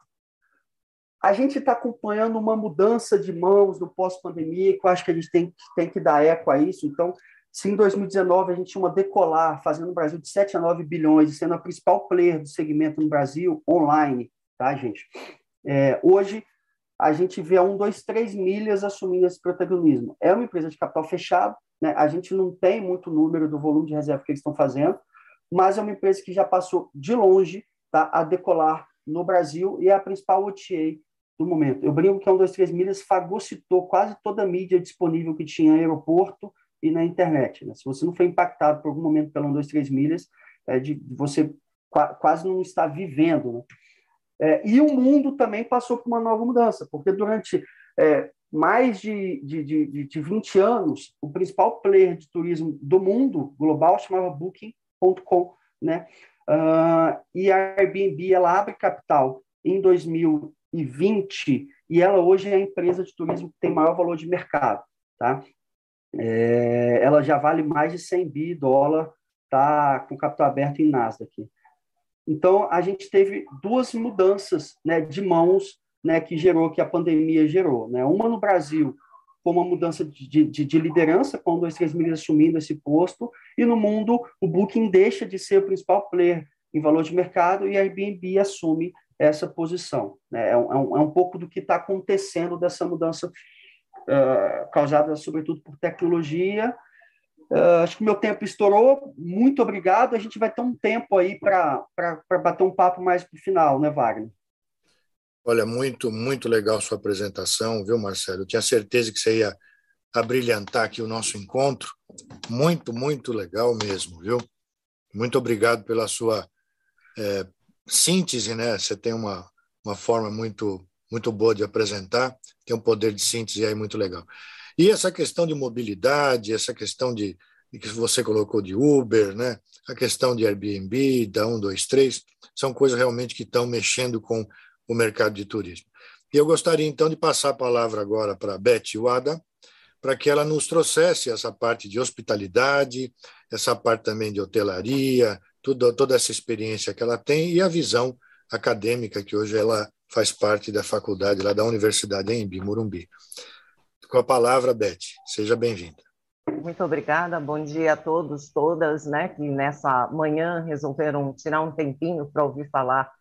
A gente está acompanhando uma mudança de mãos no pós-pandemia, que eu acho que a gente tem, tem que dar eco a isso. Então, se em 2019 a gente tinha uma decolar, fazendo no Brasil de 7 a 9 bilhões, e sendo a principal player do segmento no Brasil, online, tá, gente? É, hoje, a gente vê a 1, 2, 3 milhas assumindo esse protagonismo. É uma empresa de capital fechado, né? a gente não tem muito número do volume de reserva que eles estão fazendo, mas é uma empresa que já passou de longe tá, a decolar no Brasil e é a principal OTA do momento. Eu brinco que a 1, 2, 3 milhas fagocitou quase toda a mídia disponível que tinha no aeroporto e na internet. Né? Se você não foi impactado por algum momento pela 1, 2, 3 milhas, é de, você quase não está vivendo. Né? É, e o mundo também passou por uma nova mudança, porque durante é, mais de, de, de, de 20 anos, o principal player de turismo do mundo global chamava Booking.com, né? Uh, e a Airbnb ela abre capital em 2020 e ela hoje é a empresa de turismo que tem maior valor de mercado, tá? É, ela já vale mais de 100 bi dólar, tá com capital aberto em Nasdaq. Então, a gente teve duas mudanças né, de mãos né, que gerou, que a pandemia gerou. Né? Uma no Brasil, com uma mudança de, de, de liderança, com dois, três milhas assumindo esse posto, e no mundo, o Booking deixa de ser o principal player em valor de mercado e a Airbnb assume essa posição. Né? É, um, é um é pouco do que está acontecendo dessa mudança uh, causada, sobretudo, por tecnologia Uh, acho que meu tempo estourou. Muito obrigado. A gente vai ter um tempo aí para bater um papo mais para o final, né, Wagner? Olha, muito, muito legal sua apresentação, viu, Marcelo? Eu tinha certeza que você ia abrilhantar aqui o nosso encontro. Muito, muito legal mesmo, viu? Muito obrigado pela sua é, síntese, né? Você tem uma, uma forma muito, muito boa de apresentar, tem um poder de síntese aí muito legal. E essa questão de mobilidade, essa questão de, de que você colocou de Uber, né? a questão de Airbnb, da 1, 2, 3, são coisas realmente que estão mexendo com o mercado de turismo. E eu gostaria então de passar a palavra agora para a Beth Wada, para que ela nos trouxesse essa parte de hospitalidade, essa parte também de hotelaria, tudo, toda essa experiência que ela tem e a visão acadêmica que hoje ela faz parte da faculdade lá da Universidade em Morumbi. Com a palavra, Beth. Seja bem-vinda. Muito obrigada. Bom dia a todos, todas, né, que nessa manhã resolveram tirar um tempinho para ouvir falar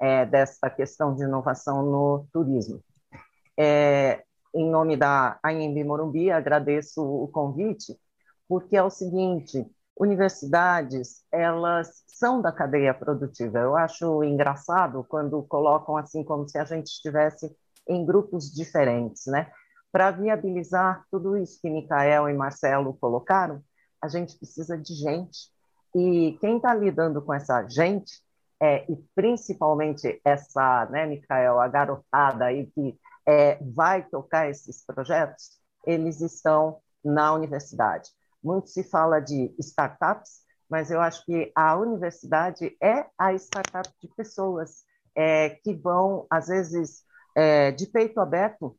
é, dessa questão de inovação no turismo. É, em nome da AMB Morumbi, agradeço o convite, porque é o seguinte, universidades, elas da cadeia produtiva. Eu acho engraçado quando colocam assim como se a gente estivesse em grupos diferentes, né? Para viabilizar tudo isso que Micael e Marcelo colocaram, a gente precisa de gente. E quem está lidando com essa gente, é, e principalmente essa, né, Micael, a garotada aí que é, vai tocar esses projetos, eles estão na universidade. Muito se fala de startups, mas eu acho que a universidade é a startup de pessoas é, que vão, às vezes, é, de peito aberto,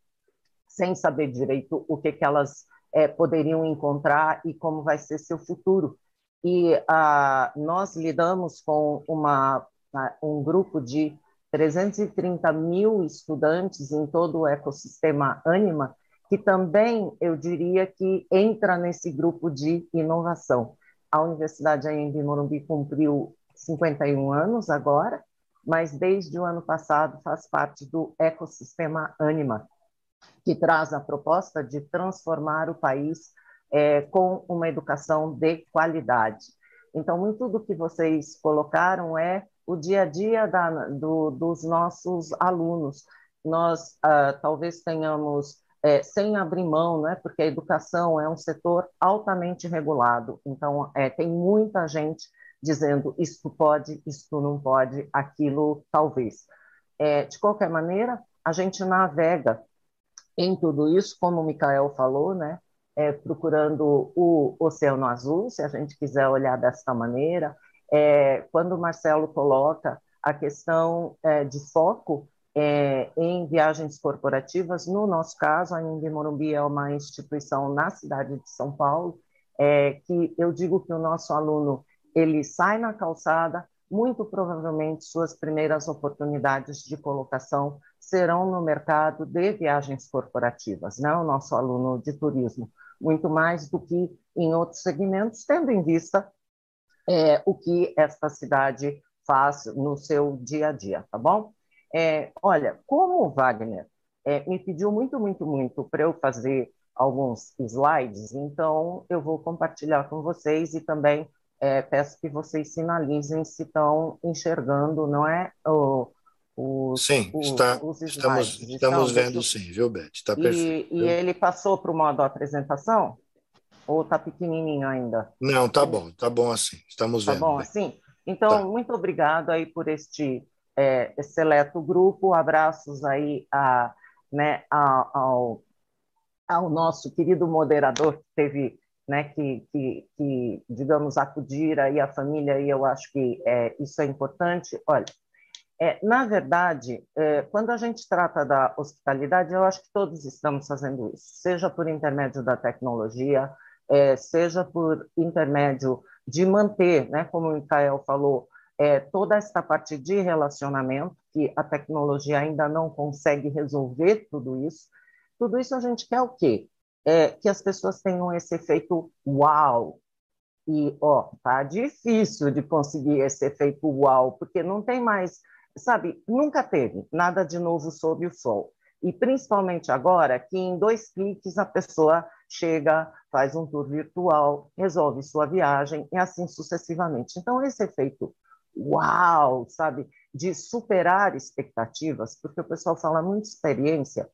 sem saber direito o que, que elas é, poderiam encontrar e como vai ser seu futuro. E nós lidamos com uma, um grupo de 330 mil estudantes em todo o ecossistema Anima, que também, eu diria que entra nesse grupo de inovação. A Universidade de Morumbi cumpriu 51 anos agora, mas desde o ano passado faz parte do ecossistema Anima, que traz a proposta de transformar o país é, com uma educação de qualidade. Então, muito do que vocês colocaram é o dia a dia da, do, dos nossos alunos. Nós uh, talvez tenhamos, é, sem abrir mão, né, porque a educação é um setor altamente regulado, então é, tem muita gente dizendo isto pode, isto não pode, aquilo talvez. É, de qualquer maneira, a gente navega em tudo isso, como o Mikael falou, né, é, procurando o Oceano Azul, se a gente quiser olhar desta maneira. É, quando o Marcelo coloca a questão é, de foco é, em viagens corporativas, no nosso caso, a Nimbi Morumbi é uma instituição na cidade de São Paulo, é, que eu digo que o nosso aluno ele sai na calçada, muito provavelmente suas primeiras oportunidades de colocação serão no mercado de viagens corporativas, né? o nosso aluno de turismo, muito mais do que em outros segmentos, tendo em vista é, o que esta cidade faz no seu dia a dia, tá bom? É, olha, como o Wagner é, me pediu muito, muito, muito para eu fazer alguns slides, então eu vou compartilhar com vocês e também é, peço que vocês sinalizem se estão enxergando, não é? O, os, sim, o, está, os estamos, estamos vendo sim, viu, Beth? Está perfeito. E, e ele passou para o modo apresentação? Ou está pequenininho ainda? Não, tá bom, tá bom assim. Estamos tá vendo. Tá bom assim? Então, tá. muito obrigado aí por este é, seleto grupo. Abraços aí a, né, a, ao, ao nosso querido moderador que teve, né, que, que, que, digamos, acudir aí a família, e eu acho que é, isso é importante. Olha, é, na verdade, é, quando a gente trata da hospitalidade, eu acho que todos estamos fazendo isso, seja por intermédio da tecnologia, é, seja por intermédio de manter, né, como o Mikael falou, é, toda essa parte de relacionamento, que a tecnologia ainda não consegue resolver tudo isso. Tudo isso a gente quer o quê? É, que as pessoas tenham esse efeito uau. E, ó, tá difícil de conseguir esse efeito uau, porque não tem mais, sabe, nunca teve nada de novo sob o sol. E principalmente agora, que em dois cliques a pessoa chega, faz um tour virtual, resolve sua viagem e assim sucessivamente. Então, esse efeito uau, sabe, de superar expectativas, porque o pessoal fala muito experiência.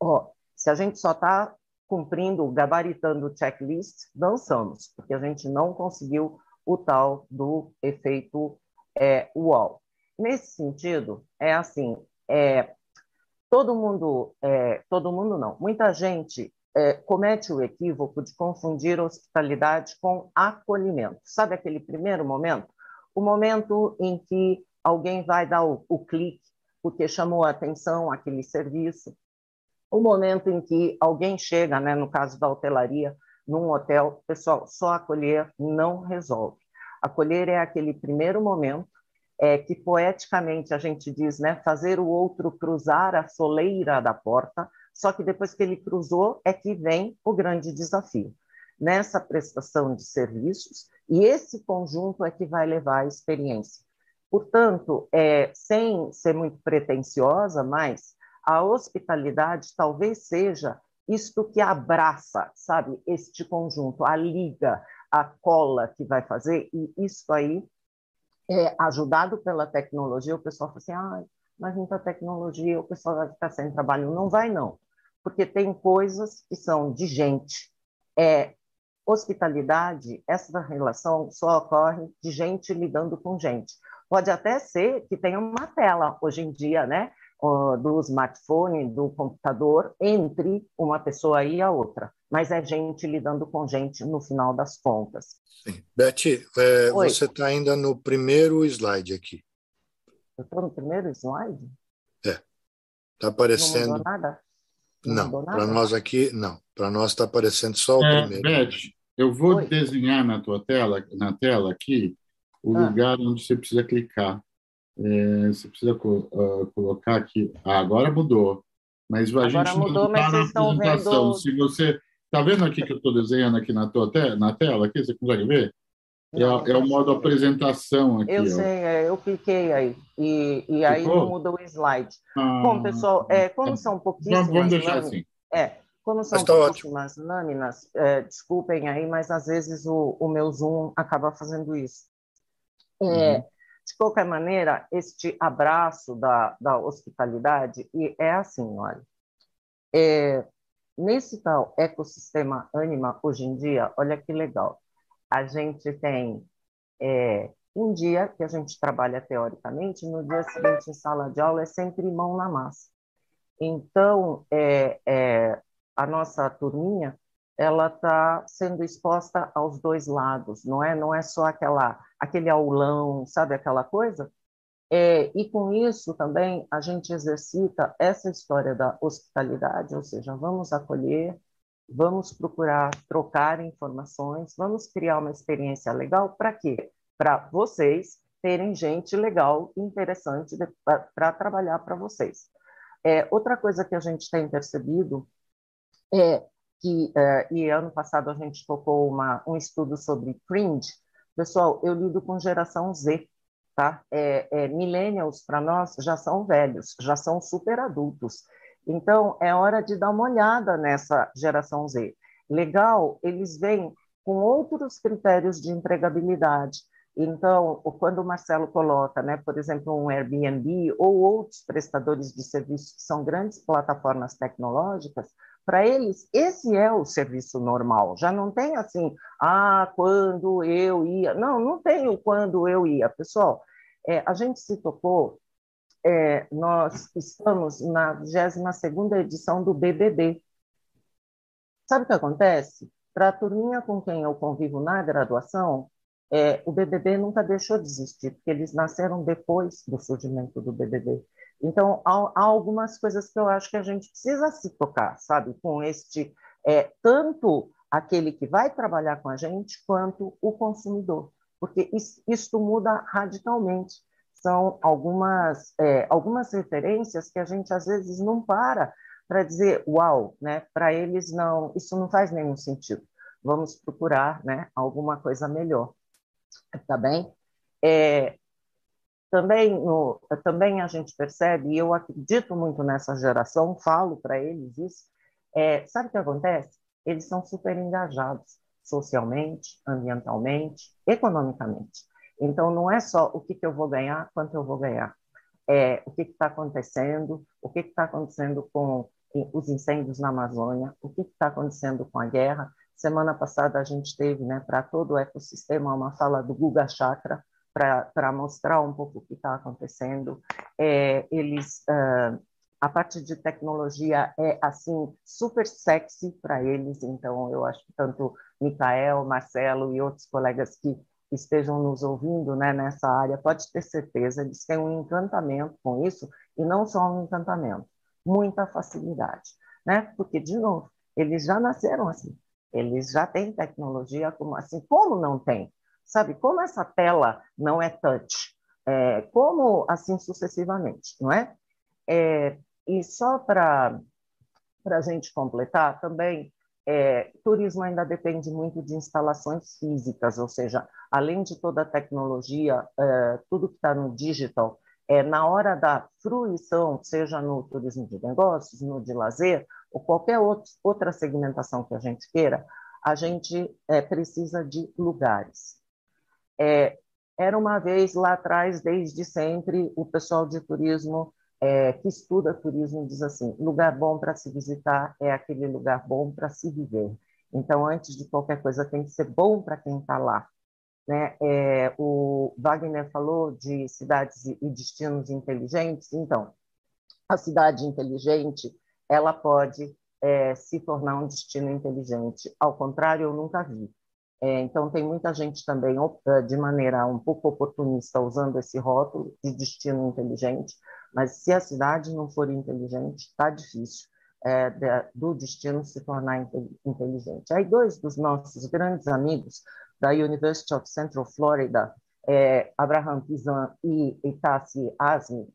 Ó, se a gente só está cumprindo, gabaritando o checklist, dançamos, porque a gente não conseguiu o tal do efeito é, uau. Nesse sentido, é assim, é, todo mundo, é, todo mundo não, muita gente é, comete o equívoco de confundir hospitalidade com acolhimento. Sabe aquele primeiro momento? O momento em que alguém vai dar o, o clique porque chamou a atenção aquele serviço. O momento em que alguém chega, né, no caso da hotelaria, num hotel, pessoal, só acolher não resolve. Acolher é aquele primeiro momento é, que poeticamente a gente diz, né, fazer o outro cruzar a soleira da porta, só que depois que ele cruzou é que vem o grande desafio. Nessa prestação de serviços, e esse conjunto é que vai levar à experiência. Portanto, é, sem ser muito pretensiosa, mas a hospitalidade talvez seja isto que abraça, sabe, este conjunto, a liga, a cola que vai fazer, e isso aí, é, ajudado pela tecnologia, o pessoal fala assim, ah, mas muita tecnologia, o pessoal vai ficar sem trabalho. Não vai, não, porque tem coisas que são de gente. É, hospitalidade, essa relação só ocorre de gente lidando com gente. Pode até ser que tenha uma tela, hoje em dia, né, do smartphone, do computador, entre uma pessoa e a outra. Mas é gente lidando com gente no final das contas. Sim. Beth, é, você está ainda no primeiro slide aqui. Eu estou no primeiro slide? É. Está aparecendo. Não mudou nada? Não, não para nós aqui, não. Para nós está aparecendo só o é, primeiro. Beth, eu vou Oi. desenhar na tua tela, na tela aqui, o ah. lugar onde você precisa clicar. É, você precisa uh, colocar aqui. Ah, agora mudou. Mas a agora gente mudou, não está na apresentação. Vendo... Se você está vendo aqui que eu estou desenhando aqui na tua te na tela, aqui você consegue ver? É não, é, é, o modo apresentação aqui. Eu ó. sei, é, eu cliquei aí. E, e aí não muda o slide. Ah, Bom, pessoal, é, como são pouquíssimas... Vamos deixar assim. É, como são tá pouquíssimas ótimo. lâminas, é, desculpem aí, mas às vezes o, o meu Zoom acaba fazendo isso. É, uhum. De qualquer maneira, este abraço da, da hospitalidade e é assim, olha, é, nesse tal ecossistema Anima, hoje em dia, olha que legal, a gente tem é, um dia que a gente trabalha teoricamente, no dia seguinte em sala de aula é sempre mão na massa. Então, é, é, a nossa turminha ela está sendo exposta aos dois lados, não é? Não é só aquela aquele aulão, sabe aquela coisa? É, e com isso também a gente exercita essa história da hospitalidade, ou seja, vamos acolher, vamos procurar trocar informações, vamos criar uma experiência legal para quê? Para vocês terem gente legal, interessante para trabalhar para vocês. É, outra coisa que a gente tem percebido é que, é, e ano passado a gente tocou uma, um estudo sobre cringe. Pessoal, eu lido com geração Z. tá? É, é, millennials, para nós, já são velhos, já são super adultos. Então, é hora de dar uma olhada nessa geração Z. Legal, eles vêm com outros critérios de empregabilidade. Então, quando o Marcelo coloca, né, por exemplo, um Airbnb ou outros prestadores de serviços que são grandes plataformas tecnológicas, para eles, esse é o serviço normal. Já não tem assim, ah, quando eu ia. Não, não tem o quando eu ia. Pessoal, é, a gente se tocou, é, nós estamos na 22 edição do BBB. Sabe o que acontece? Para a turminha com quem eu convivo na graduação, é, o BBB nunca deixou de existir, porque eles nasceram depois do surgimento do BBB. Então, há, há, algumas coisas que eu acho que a gente precisa se tocar, sabe, com este, é, tanto aquele que vai trabalhar com a gente, quanto o consumidor, porque isso, isto muda radicalmente. São algumas, é, algumas referências que a gente às vezes não para para dizer, uau, né? Para eles não, isso não faz nenhum sentido. Vamos procurar, né? Alguma coisa melhor, tá bem? É, também, no, também a gente percebe, e eu acredito muito nessa geração, falo para eles isso, é, sabe o que acontece? Eles são super engajados socialmente, ambientalmente, economicamente. Então, não é só o que, que eu vou ganhar, quanto eu vou ganhar. É o que está acontecendo, o que está acontecendo com os incêndios na Amazônia, o que está acontecendo com a guerra. Semana passada a gente teve, né, para todo o ecossistema, uma fala do Guga Chakra, para mostrar um pouco o que está acontecendo. É, eles, uh, a parte de tecnologia é assim super sexy para eles, então eu acho que tanto Micael, Marcelo e outros colegas que estejam nos ouvindo né, nessa área, pode ter certeza, eles têm um encantamento com isso, e não só um encantamento, muita facilidade, né? Porque, de novo, eles já nasceram assim, eles já têm tecnologia como assim, como não tem? sabe? Como essa tela não é touch, é, como assim sucessivamente, não é? é e só para a gente completar também, é, turismo ainda depende muito de instalações físicas, ou seja, além de toda a tecnologia, é, tudo que está no digital, é, na hora da fruição, seja no turismo de negócios, no de lazer, ou qualquer outro, outra segmentação que a gente queira, a gente é, precisa de lugares. É, era uma vez lá atrás, desde sempre, o pessoal de turismo é, que estuda turismo diz assim: lugar bom para se visitar é aquele lugar bom para se viver. Então, antes de qualquer coisa, tem que ser bom para quem está lá. Né? É, o Wagner falou de cidades e destinos inteligentes. Então, a cidade inteligente ela pode é, se tornar um destino inteligente. Ao contrário, eu nunca vi. É, então, tem muita gente também, eh, de maneira um pouco oportunista, usando esse rótulo de destino inteligente, mas se a cidade não for inteligente, está difícil é, de, do destino se tornar inteligente. Aí, dois dos nossos grandes amigos da University of Central Florida, é, Abraham Pizan e Itassi Asmi,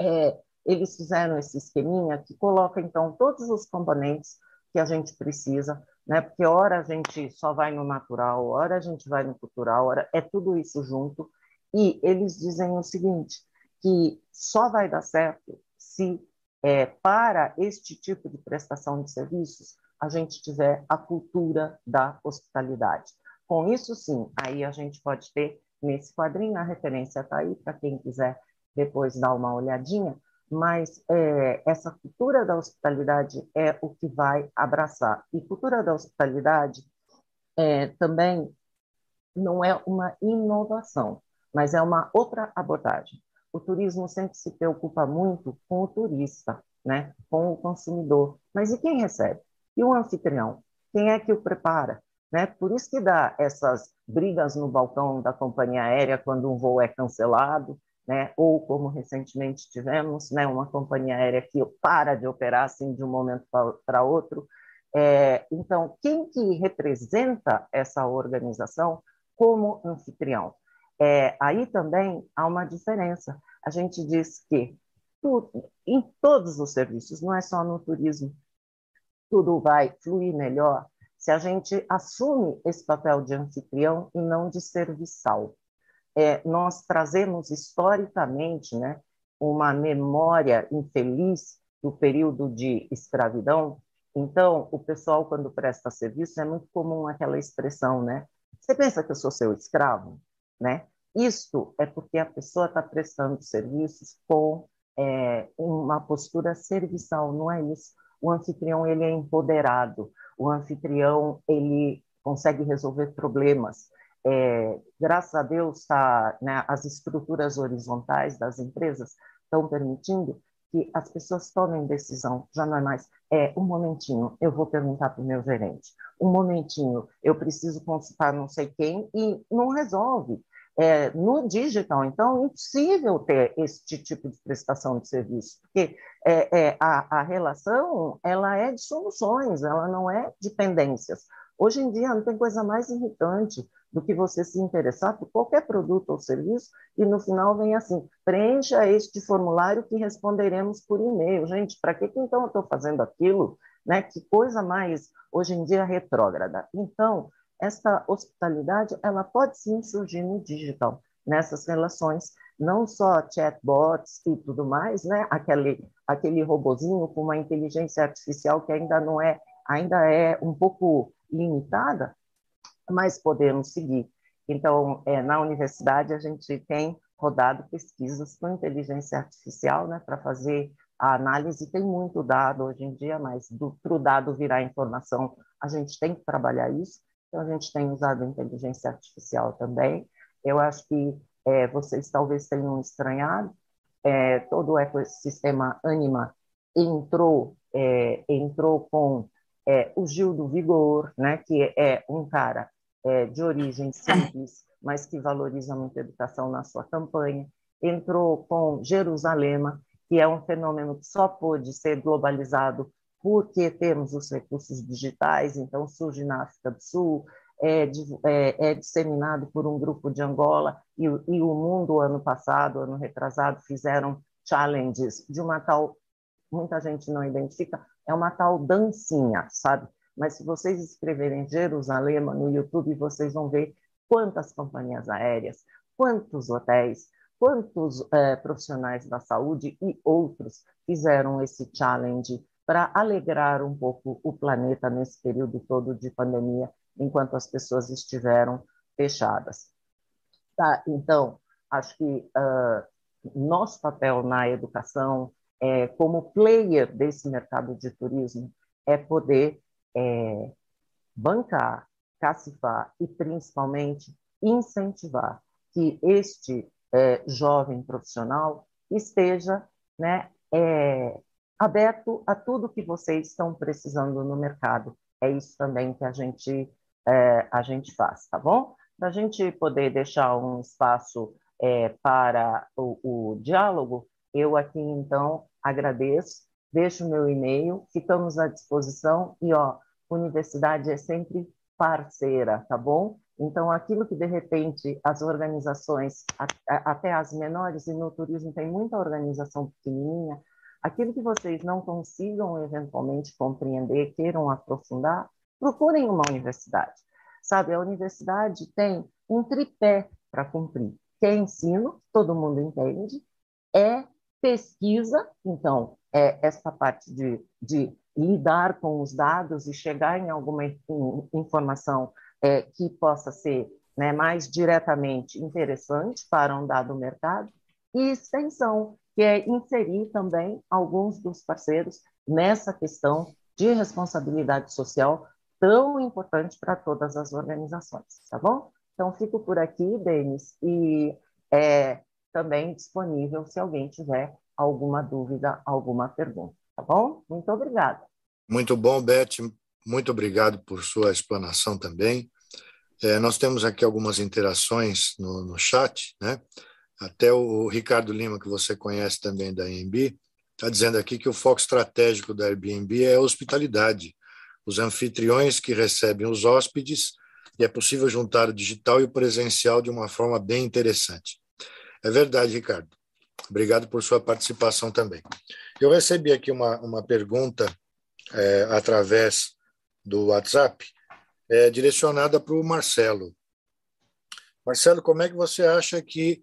é, eles fizeram esse esqueminha que coloca, então, todos os componentes que a gente precisa né? Porque hora a gente só vai no natural, hora a gente vai no cultural, hora é tudo isso junto. E eles dizem o seguinte, que só vai dar certo se é, para este tipo de prestação de serviços a gente tiver a cultura da hospitalidade. Com isso, sim, aí a gente pode ter nesse quadrinho, a referência está aí para quem quiser depois dar uma olhadinha, mas é, essa cultura da hospitalidade é o que vai abraçar. E cultura da hospitalidade é, também não é uma inovação, mas é uma outra abordagem. O turismo sempre se preocupa muito com o turista, né? com o consumidor. Mas e quem recebe? E o anfitrião? Quem é que o prepara? Né? Por isso que dá essas brigas no balcão da companhia aérea quando um voo é cancelado, né? ou como recentemente tivemos, né, uma companhia aérea que para de operar assim de um momento para outro. É, então, quem que representa essa organização como anfitrião? É, aí também há uma diferença. A gente diz que tudo, em todos os serviços, não é só no turismo, tudo vai fluir melhor se a gente assume esse papel de anfitrião e não de serviçal. é, nós trazemos historicamente né, uma memória infeliz do período de escravidão. Então, o pessoal, quando presta serviço, é muito comum aquela expressão, né? Você pensa que eu sou seu escravo? Né? Isto é porque a pessoa está prestando serviços com é, uma postura serviçal, não é isso. O anfitrião ele é empoderado, o anfitrião ele consegue resolver problemas. É, graças a Deus, tá, né, as estruturas horizontais das empresas estão permitindo que as pessoas tomem decisão. Já não é mais, é, um momentinho, eu vou perguntar para o meu gerente. Um momentinho, eu preciso consultar não sei quem e não resolve. É, no digital, então, é impossível ter este tipo de prestação de serviço, porque é, é, a, a, relação ela é de soluções, ela não é de pendências. Hoje em dia não tem coisa mais irritante do que você se interessar por qualquer produto ou serviço e no final vem assim, preencha este formulário que responderemos por e-mail. Gente, para que, que então eu estou fazendo aquilo? Né? Que coisa mais, hoje em dia, retrógrada. Então, essa hospitalidade ela pode sim surgir no digital, nessas relações, não só chatbots e tudo mais, né? Aquele aquele robozinho com uma inteligência artificial que ainda não é ainda é um pouco limitada, mas podemos seguir. Então, é, na universidade a gente tem rodado pesquisas com inteligência artificial, né, para fazer a análise. Tem muito dado hoje em dia, mas para o dado virar informação, a gente tem que trabalhar isso. Então, a gente tem usado inteligência artificial também. Eu acho que é, vocês talvez tenham estranhado, é, todo o ecossistema Anima entrou, é, entrou com é, o Gil do Vigor, né, que é um cara é, de origem simples, mas que valoriza muito a educação na sua campanha. Entrou com Jerusalema, que é um fenômeno que só pôde ser globalizado porque temos os recursos digitais, então surge na África do Sul, é, é, é disseminado por um grupo de Angola, e, e o mundo, ano passado, ano retrasado, fizeram challenges de uma tal, muita gente não identifica, é uma tal dancinha, sabe? Mas se vocês escreverem Jerusalém no YouTube, vocês vão ver quantas companhias aéreas, quantos hotéis, quantos é, profissionais da saúde e outros fizeram esse challenge para alegrar um pouco o planeta nesse período todo de pandemia, enquanto as pessoas estiveram fechadas. Tá, então, acho que uh, nosso papel na educação, é, como player desse mercado de turismo, é poder é, bancar, cacifar e, principalmente, incentivar que este é, jovem profissional esteja né, é, aberto a tudo que vocês estão precisando no mercado. É isso também que a gente, é, a gente faz, tá bom? Para a gente poder deixar um espaço é, para o, o diálogo, eu aqui, então, agradeço, deixo meu e-mail, ficamos à disposição e, ó, universidade é sempre parceira, tá bom? Então, aquilo que de repente as organizações, até as menores, e no turismo tem muita organização pequenininha, aquilo que vocês não consigam eventualmente compreender, queiram aprofundar, procurem uma universidade. Sabe, a universidade tem um tripé para cumprir, que é ensino, todo mundo entende, é pesquisa, então, é essa parte de, de lidar com os dados e chegar em alguma informação é, que possa ser né, mais diretamente interessante para um dado mercado, e extensão, que é inserir também alguns dos parceiros nessa questão de responsabilidade social tão importante para todas as organizações, tá bom? Então, fico por aqui, Denis, e é também disponível se alguém tiver alguma dúvida, alguma pergunta. Tá bom? Muito obrigada. Muito bom, Beth. Muito obrigado por sua explanação também. É, nós temos aqui algumas interações no, no chat, né? Até o Ricardo Lima, que você conhece também da Airbnb, está dizendo aqui que o foco estratégico da Airbnb é a hospitalidade, os anfitriões que recebem os hóspedes, e é possível juntar o digital e o presencial de uma forma bem interessante. É verdade, Ricardo. Obrigado por sua participação também. Eu recebi aqui uma, uma pergunta é, através do WhatsApp, é, direcionada para o Marcelo. Marcelo, como é que você acha que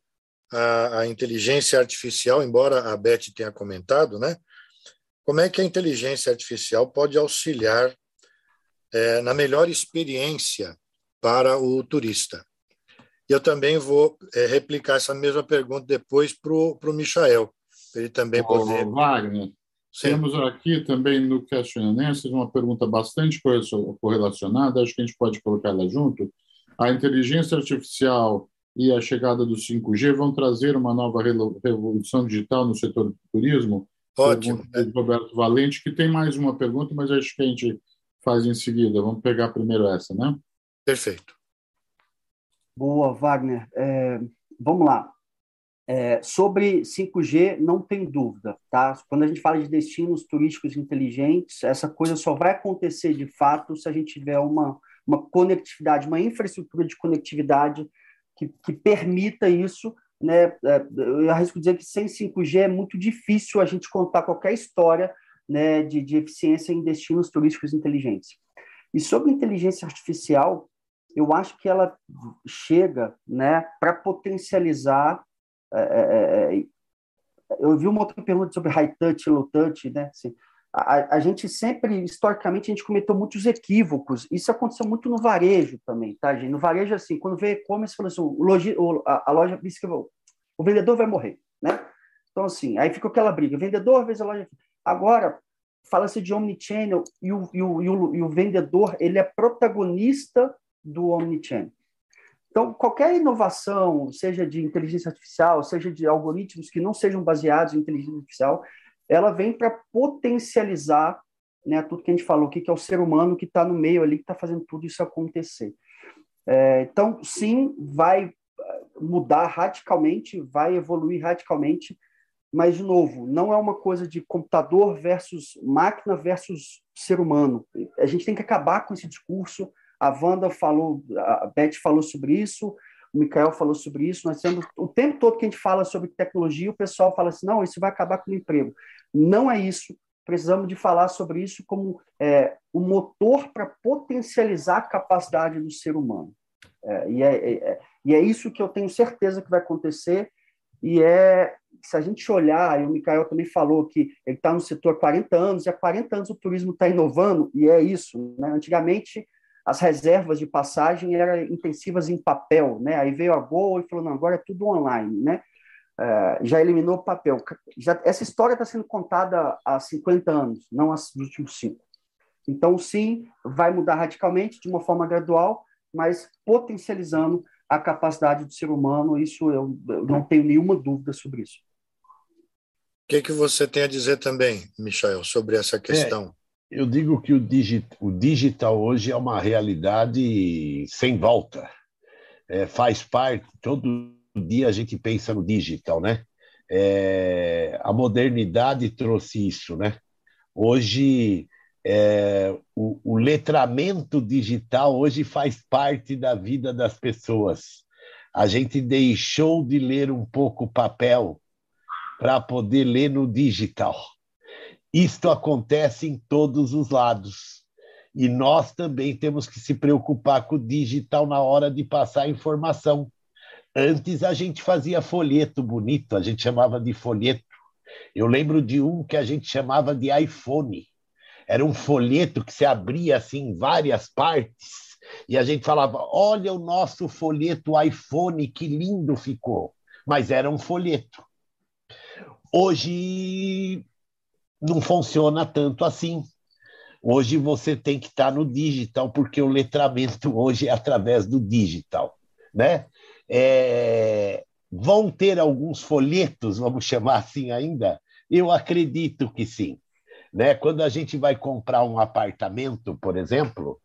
a, a inteligência artificial, embora a Beth tenha comentado, né? Como é que a inteligência artificial pode auxiliar é, na melhor experiência para o turista? Eu também vou é, replicar essa mesma pergunta depois para o Michael, para ele também poder. Wagner, Sim. temos aqui também no questionamento uma pergunta bastante correlacionada, acho que a gente pode colocar ela junto. A inteligência artificial e a chegada do 5G vão trazer uma nova revolução digital no setor do turismo? Ótimo. Roberto Valente, que tem mais uma pergunta, mas acho que a gente faz em seguida. Vamos pegar primeiro essa, né? Perfeito. Boa, Wagner. É, vamos lá. É, sobre 5G, não tem dúvida, tá? Quando a gente fala de destinos turísticos inteligentes, essa coisa só vai acontecer de fato se a gente tiver uma, uma conectividade, uma infraestrutura de conectividade que, que permita isso. Né? É, eu arrisco dizer que sem 5G é muito difícil a gente contar qualquer história né, de, de eficiência em destinos turísticos inteligentes. E sobre inteligência artificial, eu acho que ela chega né, para potencializar. É, é, é, eu vi uma outra pergunta sobre high touch, low touch, né? Assim, a, a, gente sempre, historicamente, a gente cometeu muitos equívocos. Isso aconteceu muito no varejo também, tá, gente? No varejo, assim, quando vê e-commerce, fala assim, o logi, o, a, a, loja disse que o, o vendedor vai morrer, né? Então, assim, aí fica aquela briga. Vendedor, vezes a loja... Agora, fala-se de omnichannel e o, e, o, e, o, e o vendedor, ele é protagonista do omnichannel. Então, qualquer inovação, seja de inteligência artificial, seja de algoritmos que não sejam baseados em inteligência artificial, ela vem para potencializar né, tudo que a gente falou aqui, que é o ser humano que está no meio ali, que está fazendo tudo isso acontecer. É, então, sim, vai eh, mudar radicalmente, vai evoluir radicalmente, mas, de novo, não é uma coisa de computador versus máquina versus ser humano. A gente tem que acabar com esse discurso. A Wanda falou, a Beth falou sobre isso, o Mikael falou sobre isso. Nós temos o tempo todo que a gente fala sobre tecnologia, o pessoal fala assim: não, isso vai acabar com o emprego. Não é isso. Precisamos de falar sobre isso como é, o motor para potencializar a capacidade do ser humano. É, e, é, é, é, e é isso que eu tenho certeza que vai acontecer. E é, se a gente olhar, e o Mikael também falou que ele está no setor há 40 anos, e há 40 anos o turismo está inovando, e é isso. Né? Antigamente, as reservas de passagem eram intensivas em papel, né? Aí veio a Gol e falou, não, agora é tudo online, né? É, já eliminou o papel. Já, essa história está sendo contada há 50 anos, não nos últimos cinco. Então, sim, vai mudar radicalmente, de uma forma gradual, mas potencializando a capacidade do ser humano, isso eu, eu não tenho nenhuma dúvida sobre isso. O que, que você tem a dizer também, Michael, sobre essa questão? Eu digo que o, digi o digital hoje é uma realidade sem volta. É, faz parte, todo dia a gente pensa no digital, né? É, a modernidade trouxe isso, né? Hoje é, o, o, letramento digital hoje faz parte da vida das pessoas. A gente deixou de ler um pouco papel para poder ler no digital. Isto acontece em todos os lados. E nós também temos que se preocupar com o digital na hora de passar informação. Antes a gente fazia folheto bonito, a gente chamava de folheto. Eu lembro de um que a gente chamava de iPhone. Era um folheto que se abria assim em várias partes e a gente falava: "Olha o nosso folheto iPhone, que lindo ficou". Mas era um folheto. Hoje não funciona tanto assim. Hoje você tem que estar no digital, porque o letramento hoje é através do digital, né? É, vão ter alguns folhetos, vamos chamar assim ainda? Eu acredito que sim. Né? Quando a gente vai comprar um apartamento, por exemplo,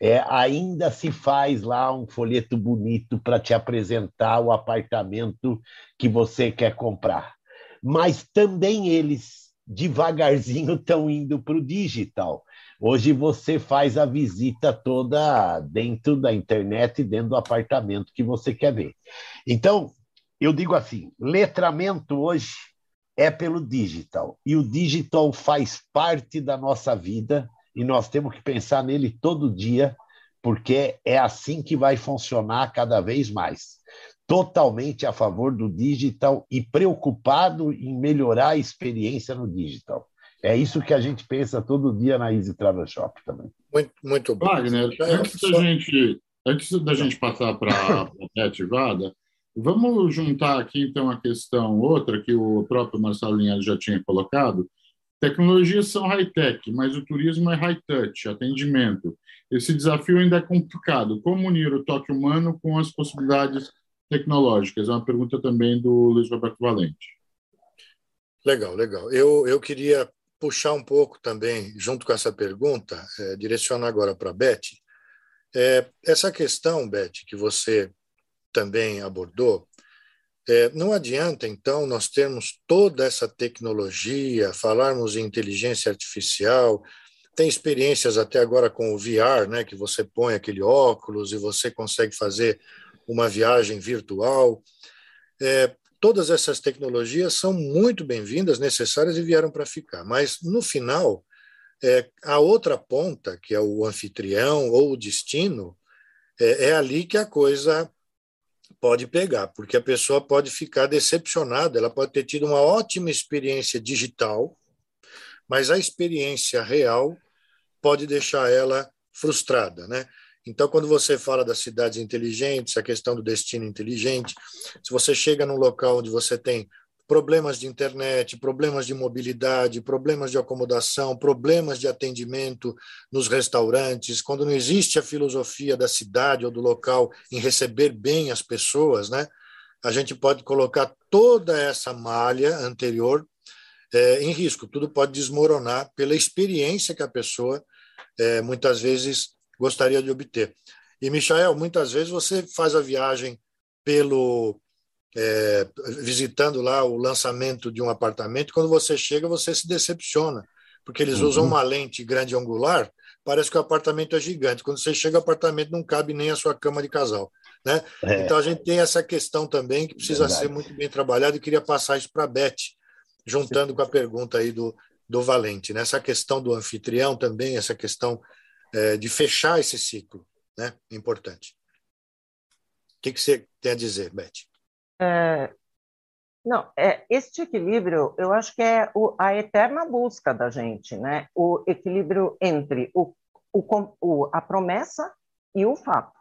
é, ainda se faz lá um folheto bonito para te apresentar o apartamento que você quer comprar. Mas também eles, devagarzinho, estão indo para o digital. Hoje você faz a visita toda dentro da internet, dentro do apartamento que você quer ver. Então, eu digo assim: letramento hoje é pelo digital. E o digital faz parte da nossa vida e nós temos que pensar nele todo dia, porque é assim que vai funcionar cada vez mais. Totalmente a favor do digital e preocupado em melhorar a experiência no digital. É isso que a gente pensa todo dia na Easy Travel Shop também. Muito, muito bom. Wagner, antes da gente, antes da gente passar para a ativada, vamos juntar aqui então a questão outra que o próprio Marcelo Linhares já tinha colocado. Tecnologias são high-tech, mas o turismo é high-touch, atendimento. Esse desafio ainda é complicado. Como unir o toque humano com as possibilidades tecnológicas? É uma pergunta também do Luiz Roberto Valente. Legal, legal. Eu, eu queria puxar um pouco também, junto com essa pergunta, é, direcionar agora para a Beth. É, essa questão, Beth, que você também abordou, é, não adianta, então, nós termos toda essa tecnologia, falarmos em inteligência artificial, tem experiências até agora com o VR, né, que você põe aquele óculos e você consegue fazer uma viagem virtual. É, todas essas tecnologias são muito bem-vindas, necessárias e vieram para ficar. Mas, no final, é, a outra ponta, que é o anfitrião ou o destino, é, é ali que a coisa pode pegar, porque a pessoa pode ficar decepcionada, ela pode ter tido uma ótima experiência digital, mas a experiência real pode deixar ela frustrada, né? Então, quando você fala das cidades inteligentes, a questão do destino inteligente, se você chega num local onde você tem problemas de internet, problemas de mobilidade, problemas de acomodação, problemas de atendimento nos restaurantes, quando não existe a filosofia da cidade ou do local em receber bem as pessoas, né? A gente pode colocar toda essa malha anterior é, em risco. Tudo pode desmoronar pela experiência que a pessoa é, muitas vezes gostaria de obter. E, Michael, muitas vezes você faz a viagem pelo. É, visitando lá o lançamento de um apartamento, quando você chega, você se decepciona, porque eles uhum. usam uma lente grande angular, parece que o apartamento é gigante. Quando você chega, o apartamento não cabe nem a sua cama de casal. Né? É. Então a gente tem essa questão também que precisa Verdade. ser muito bem trabalhada e queria passar isso para a Beth, juntando com a pergunta aí do, do Valente. Né? Essa questão do anfitrião também, essa questão é, de fechar esse ciclo, né? Importante. O que, que você tem a dizer, Beth? É, não, é, este equilíbrio, eu acho que é o, a eterna busca da gente, né? O equilíbrio entre o, o, o, a promessa e o fato.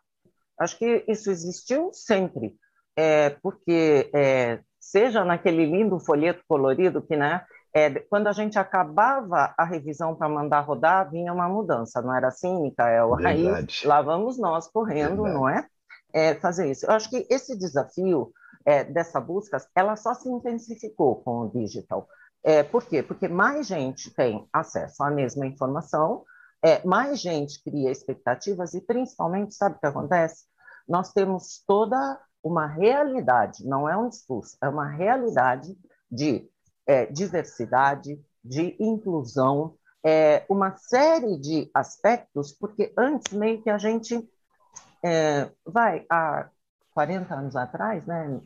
Acho que isso existiu sempre, é, porque é, seja naquele lindo folheto colorido que, né? É, quando a gente acabava a revisão para mandar rodar, vinha uma mudança, não era assim, Micael? Aí lá vamos nós correndo, Verdade. não é? é? Fazer isso. Eu acho que esse desafio é, dessa busca, ela só se intensificou com o digital. É, por quê? Porque mais gente tem acesso à mesma informação, é, mais gente cria expectativas e, principalmente, sabe o que acontece? Nós temos toda uma realidade, não é um discurso, é uma realidade de é, diversidade, de inclusão, é, uma série de aspectos, porque antes meio que a gente é, vai há 40 anos atrás, né,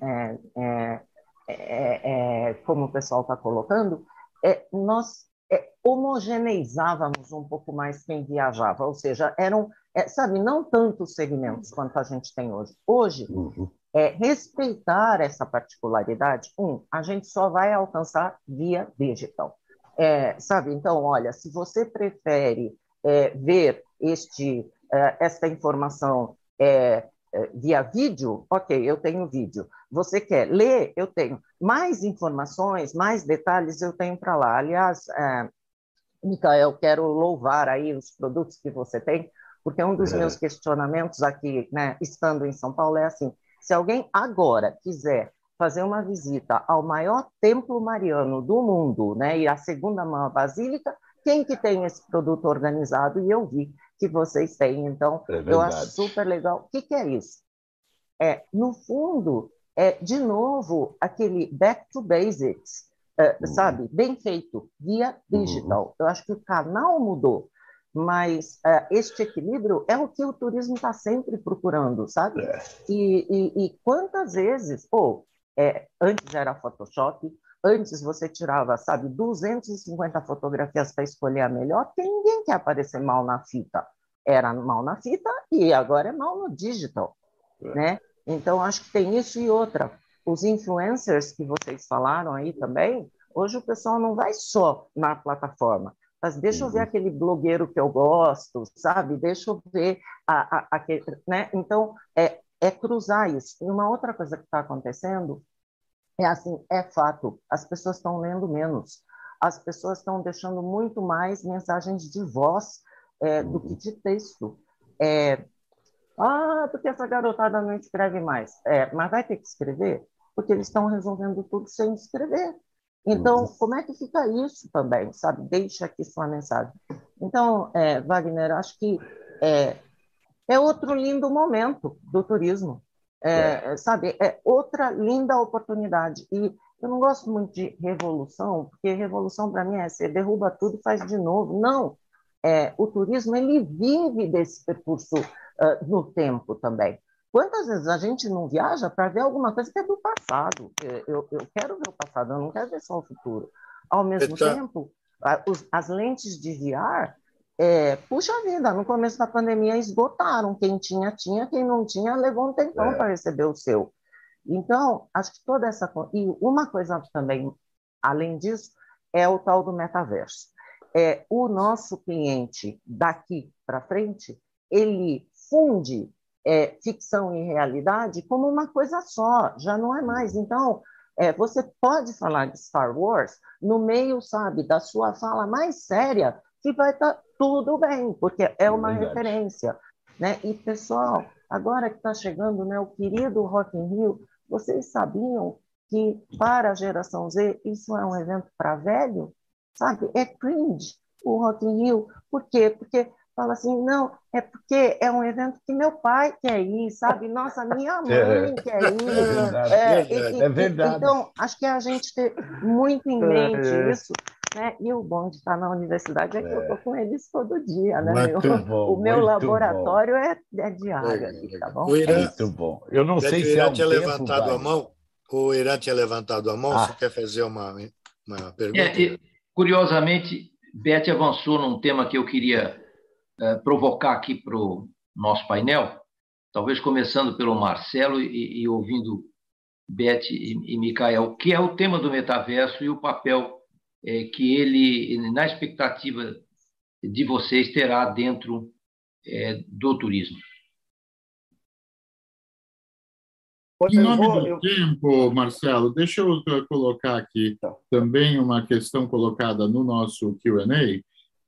é, é, é, como o pessoal está colocando, nós homogeneizávamos um pouco mais quem viajava, ou seja, eram, sabe, não tantos segmentos quanto a gente tem hoje. Hoje, uhum é respeitar essa particularidade. Um, a gente só vai alcançar via digital. É, sabe? Então, olha, se você prefere é, ver este, é, esta informação é, é, via vídeo, ok, eu tenho vídeo. Você quer ler? Eu tenho. Mais informações, mais detalhes eu tenho para lá. Aliás, é, Micael, quero louvar aí os produtos que você tem, porque um dos meus questionamentos aqui, né, estando em São Paulo, é assim: se alguém agora quiser fazer uma visita ao maior templo mariano do mundo, né, e a segunda maior basílica, quem que tem esse produto organizado? E eu vi que vocês têm, então é eu acho super legal. O que, que é isso? É, no fundo, é de novo aquele back to basics, é, uhum. sabe? Bem feito, via digital. Uhum. Eu acho que o canal mudou mas uh, este equilíbrio é o que o turismo está sempre procurando, sabe? É. E, e, e, quantas vezes, pô, é, antes era Photoshop, antes você tirava, sabe, 250 fotografias para escolher a melhor, porque ninguém quer aparecer mal na fita. era mal na fita e agora é mal no digital, é. né? Então, acho que tem isso e outra. Os influencers que vocês falaram aí também, hoje o pessoal não vai só na plataforma, mas deixa eu ver uhum. aquele blogueiro que eu gosto, sabe? Deixa eu ver a, a, aquele, né? Então, é, é cruzar isso. E uma outra coisa que está acontecendo é assim, é fato, as pessoas estão lendo menos. As pessoas estão deixando muito mais mensagens de voz é, do que uhum. de texto. É, ah, porque essa garotada não escreve mais. É, mas vai ter que escrever, porque eles estão resolvendo tudo sem escrever. Então, uhum. como é que fica isso também, sabe? Deixa aqui sua mensagem. Então, é, Wagner, acho que é, é outro lindo momento do turismo, é, é. sabe? É outra linda oportunidade. E eu não gosto muito de revolução, porque revolução para mim é você derruba tudo e faz de novo. Não, é, o turismo ele vive desse percurso uh, no tempo também. Quantas vezes a gente não viaja para ver alguma coisa que é do passado? Eu, eu quero ver o passado, eu não quero ver só o futuro. Ao mesmo tempo, os, as lentes de VR, é, puxa vida, no começo da pandemia esgotaram. Quem tinha, tinha, quem não tinha, levou um tempão é. para receber o seu. Então, acho que toda essa. E uma coisa também, além disso, é o tal do metaverso. É, o nosso cliente daqui para frente, ele funde é, ficção e realidade como uma coisa só, já não é mais. Então, é, você pode falar de Star Wars no meio, sabe, da sua fala mais séria, que vai estar tá tudo bem, porque é uma é referência. Né? E, pessoal, agora que está chegando né, o querido Rock in Rio, vocês sabiam que para a geração Z isso é um evento para velho? Sabe? É cringe o Rock in Rio. Por quê? Porque fala assim, não, é porque é um evento que meu pai quer ir, sabe? Nossa, minha mãe é, quer ir. É verdade, é, verdade, e, é verdade. Então, acho que a gente ter muito em mente é. isso. Né? E o bom de estar na universidade é que eu estou com eles todo dia, né? Bom, o meu laboratório é, é diário, aqui, tá bom? O Irã, muito bom. Eu não sei se o Irã tinha tempo, levantado vai. a mão. O Irã tinha levantado a mão. Ah. Você quer fazer uma, uma pergunta? É, curiosamente, Beth avançou num tema que eu queria é, provocar aqui para o nosso painel, talvez começando pelo Marcelo e, e ouvindo Beth e, e Micael, que é o tema do metaverso e o papel é, que ele, na expectativa de vocês, terá dentro é, do turismo. Em nome do tempo, Marcelo, deixa eu colocar aqui tá. também uma questão colocada no nosso Q&A,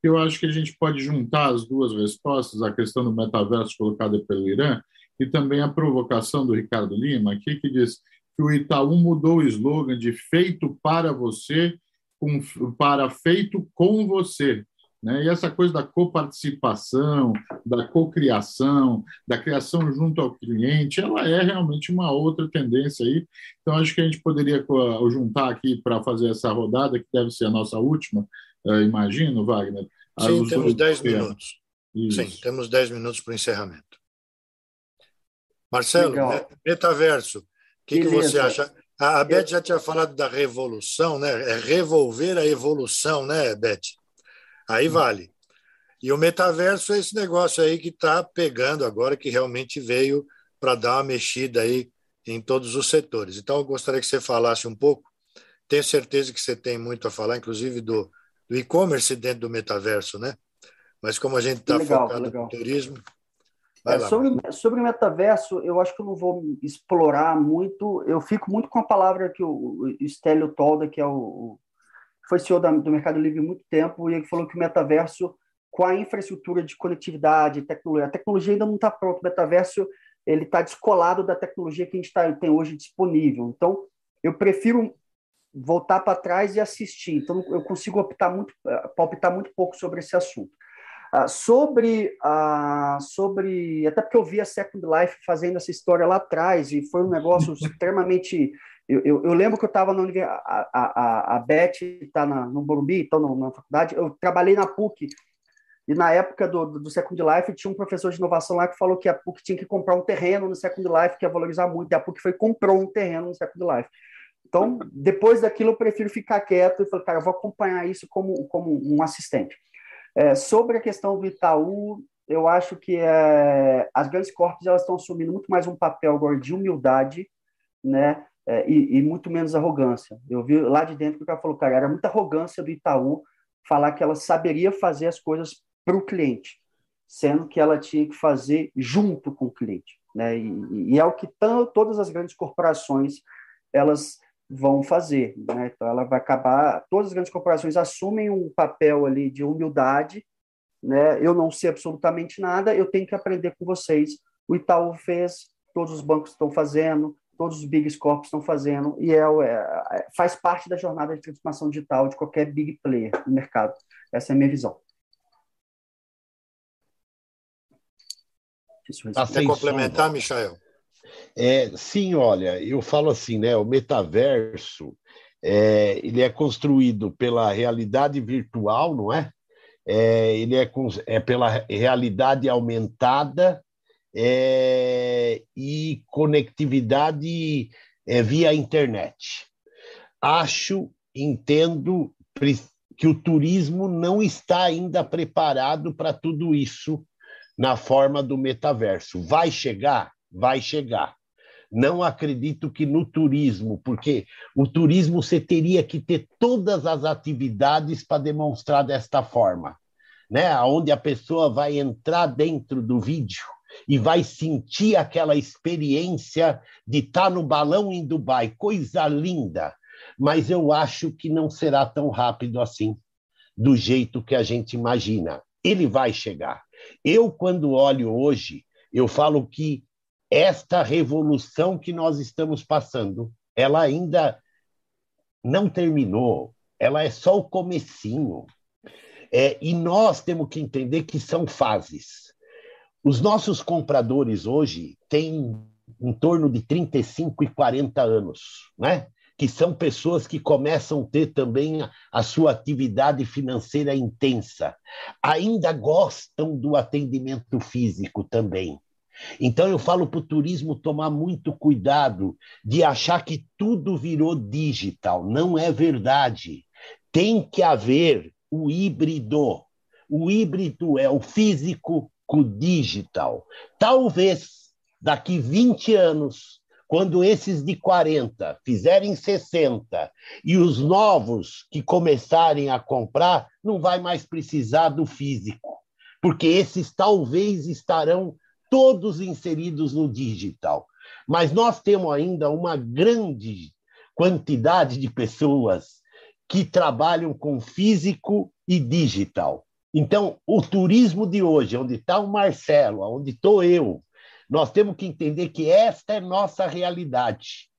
eu acho que a gente pode juntar as duas respostas, a questão do metaverso colocada pelo Irã e também a provocação do Ricardo Lima, aqui que diz que o Itaú mudou o slogan de feito para você com, para feito com você. Né? E essa coisa da coparticipação, da cocriação, da criação junto ao cliente, ela é realmente uma outra tendência aí. Então, acho que a gente poderia juntar aqui para fazer essa rodada, que deve ser a nossa última, imagino, Wagner. Sim, temos 10 minutos. Isso. Sim, temos 10 minutos para o encerramento. Marcelo, Legal. metaverso, o que, que, você acha? A, a Beth já tinha falado da revolução, né? É revolver a evolução, né, Beth? Aí vale. E o metaverso é esse negócio aí que está pegando agora, que realmente veio para dar uma mexida aí em todos os setores. Então, eu gostaria que você falasse um pouco. Tenho certeza que você tem muito a falar, inclusive do, do e-commerce dentro do metaverso, né? Mas como a gente está focado legal. no turismo. É, sobre, sobre o metaverso, eu acho que eu não vou explorar muito. Eu fico muito com a palavra que o, o Stélio Tolda, que é o, foi CEO da, do Mercado Livre há muito tempo, e ele falou que o metaverso, com a infraestrutura de conectividade, tecnologia, a tecnologia ainda não está pronta. O metaverso ele está descolado da tecnologia que a gente tá, tem hoje disponível. Então, eu prefiro voltar para trás e assistir. Então, eu consigo optar muito, palpitar muito pouco sobre esse assunto. Uh, sobre, uh, sobre. Até porque eu vi a Second Life fazendo essa história lá atrás, e foi um negócio extremamente. Eu, eu, eu, lembro que eu estava na universidade, a, a, a Beth está no Morumbi, então na faculdade, eu trabalhei na PUC, e na época do, do Second Life tinha um professor de inovação lá que falou que a PUC tinha que comprar um terreno no Second Life, que ia valorizar muito, e a PUC foi comprou um terreno no Second Life. Então, depois daquilo, eu prefiro ficar quieto e falar, cara, eu vou acompanhar isso como, como um assistente. É, sobre a questão do Itaú, eu acho que é, as grandes corpos elas estão assumindo muito mais um papel agora de humildade, né? É, e, e, muito menos arrogância. Eu vi lá de dentro que o cara falou, cara, era muita arrogância do Itaú falar que ela saberia fazer as coisas para o cliente, sendo que ela tinha que fazer junto com o cliente, né? E, e é o que todas as grandes corporações elas vão fazer, né? Então ela vai acabar, todas as grandes corporações assumem um papel ali de humildade né? Eu não sei absolutamente nada, eu tenho que aprender com vocês. O Itaú fez, todos os bancos estão fazendo, todos os big corps estão fazendo, e é, é, faz parte da jornada de transformação digital de qualquer big player no mercado. Essa é a minha visão. Quer complementar, Michael? É, sim, olha, eu falo assim, né? O metaverso é, ele é construído pela realidade virtual, não é? é, ele é, é pela realidade aumentada é, e conectividade é, via internet. Acho, entendo que o turismo não está ainda preparado para tudo isso na forma do metaverso. Vai chegar? Vai chegar. Não acredito que no turismo, porque o turismo você teria que ter todas as atividades para demonstrar desta forma, né? Onde a pessoa vai entrar dentro do vídeo e vai sentir aquela experiência de estar no balão em Dubai, coisa linda. Mas eu acho que não será tão rápido assim, do jeito que a gente imagina. Ele vai chegar. Eu, quando olho hoje, eu falo que esta revolução que nós estamos passando, ela ainda não terminou, ela é só o comecinho. É, e nós temos que entender que são fases. Os nossos compradores hoje têm em torno de 35 e 40 anos, né? que são pessoas que começam a ter também a, sua atividade financeira intensa. Ainda gostam do atendimento físico também. Então eu falo para o turismo tomar muito cuidado de achar que tudo virou digital. Não é verdade. Tem que haver o híbrido. O híbrido é o físico com o digital. Talvez daqui 20 anos, quando esses de 40 fizerem 60 e os novos que começarem a comprar, não vai mais precisar do físico, porque esses talvez estarão todos inseridos no digital. Mas nós temos ainda uma grande quantidade de pessoas que trabalham com físico e digital. Então, o turismo de hoje, onde está o Marcelo, onde estou eu, nós temos que entender que esta é nossa realidade.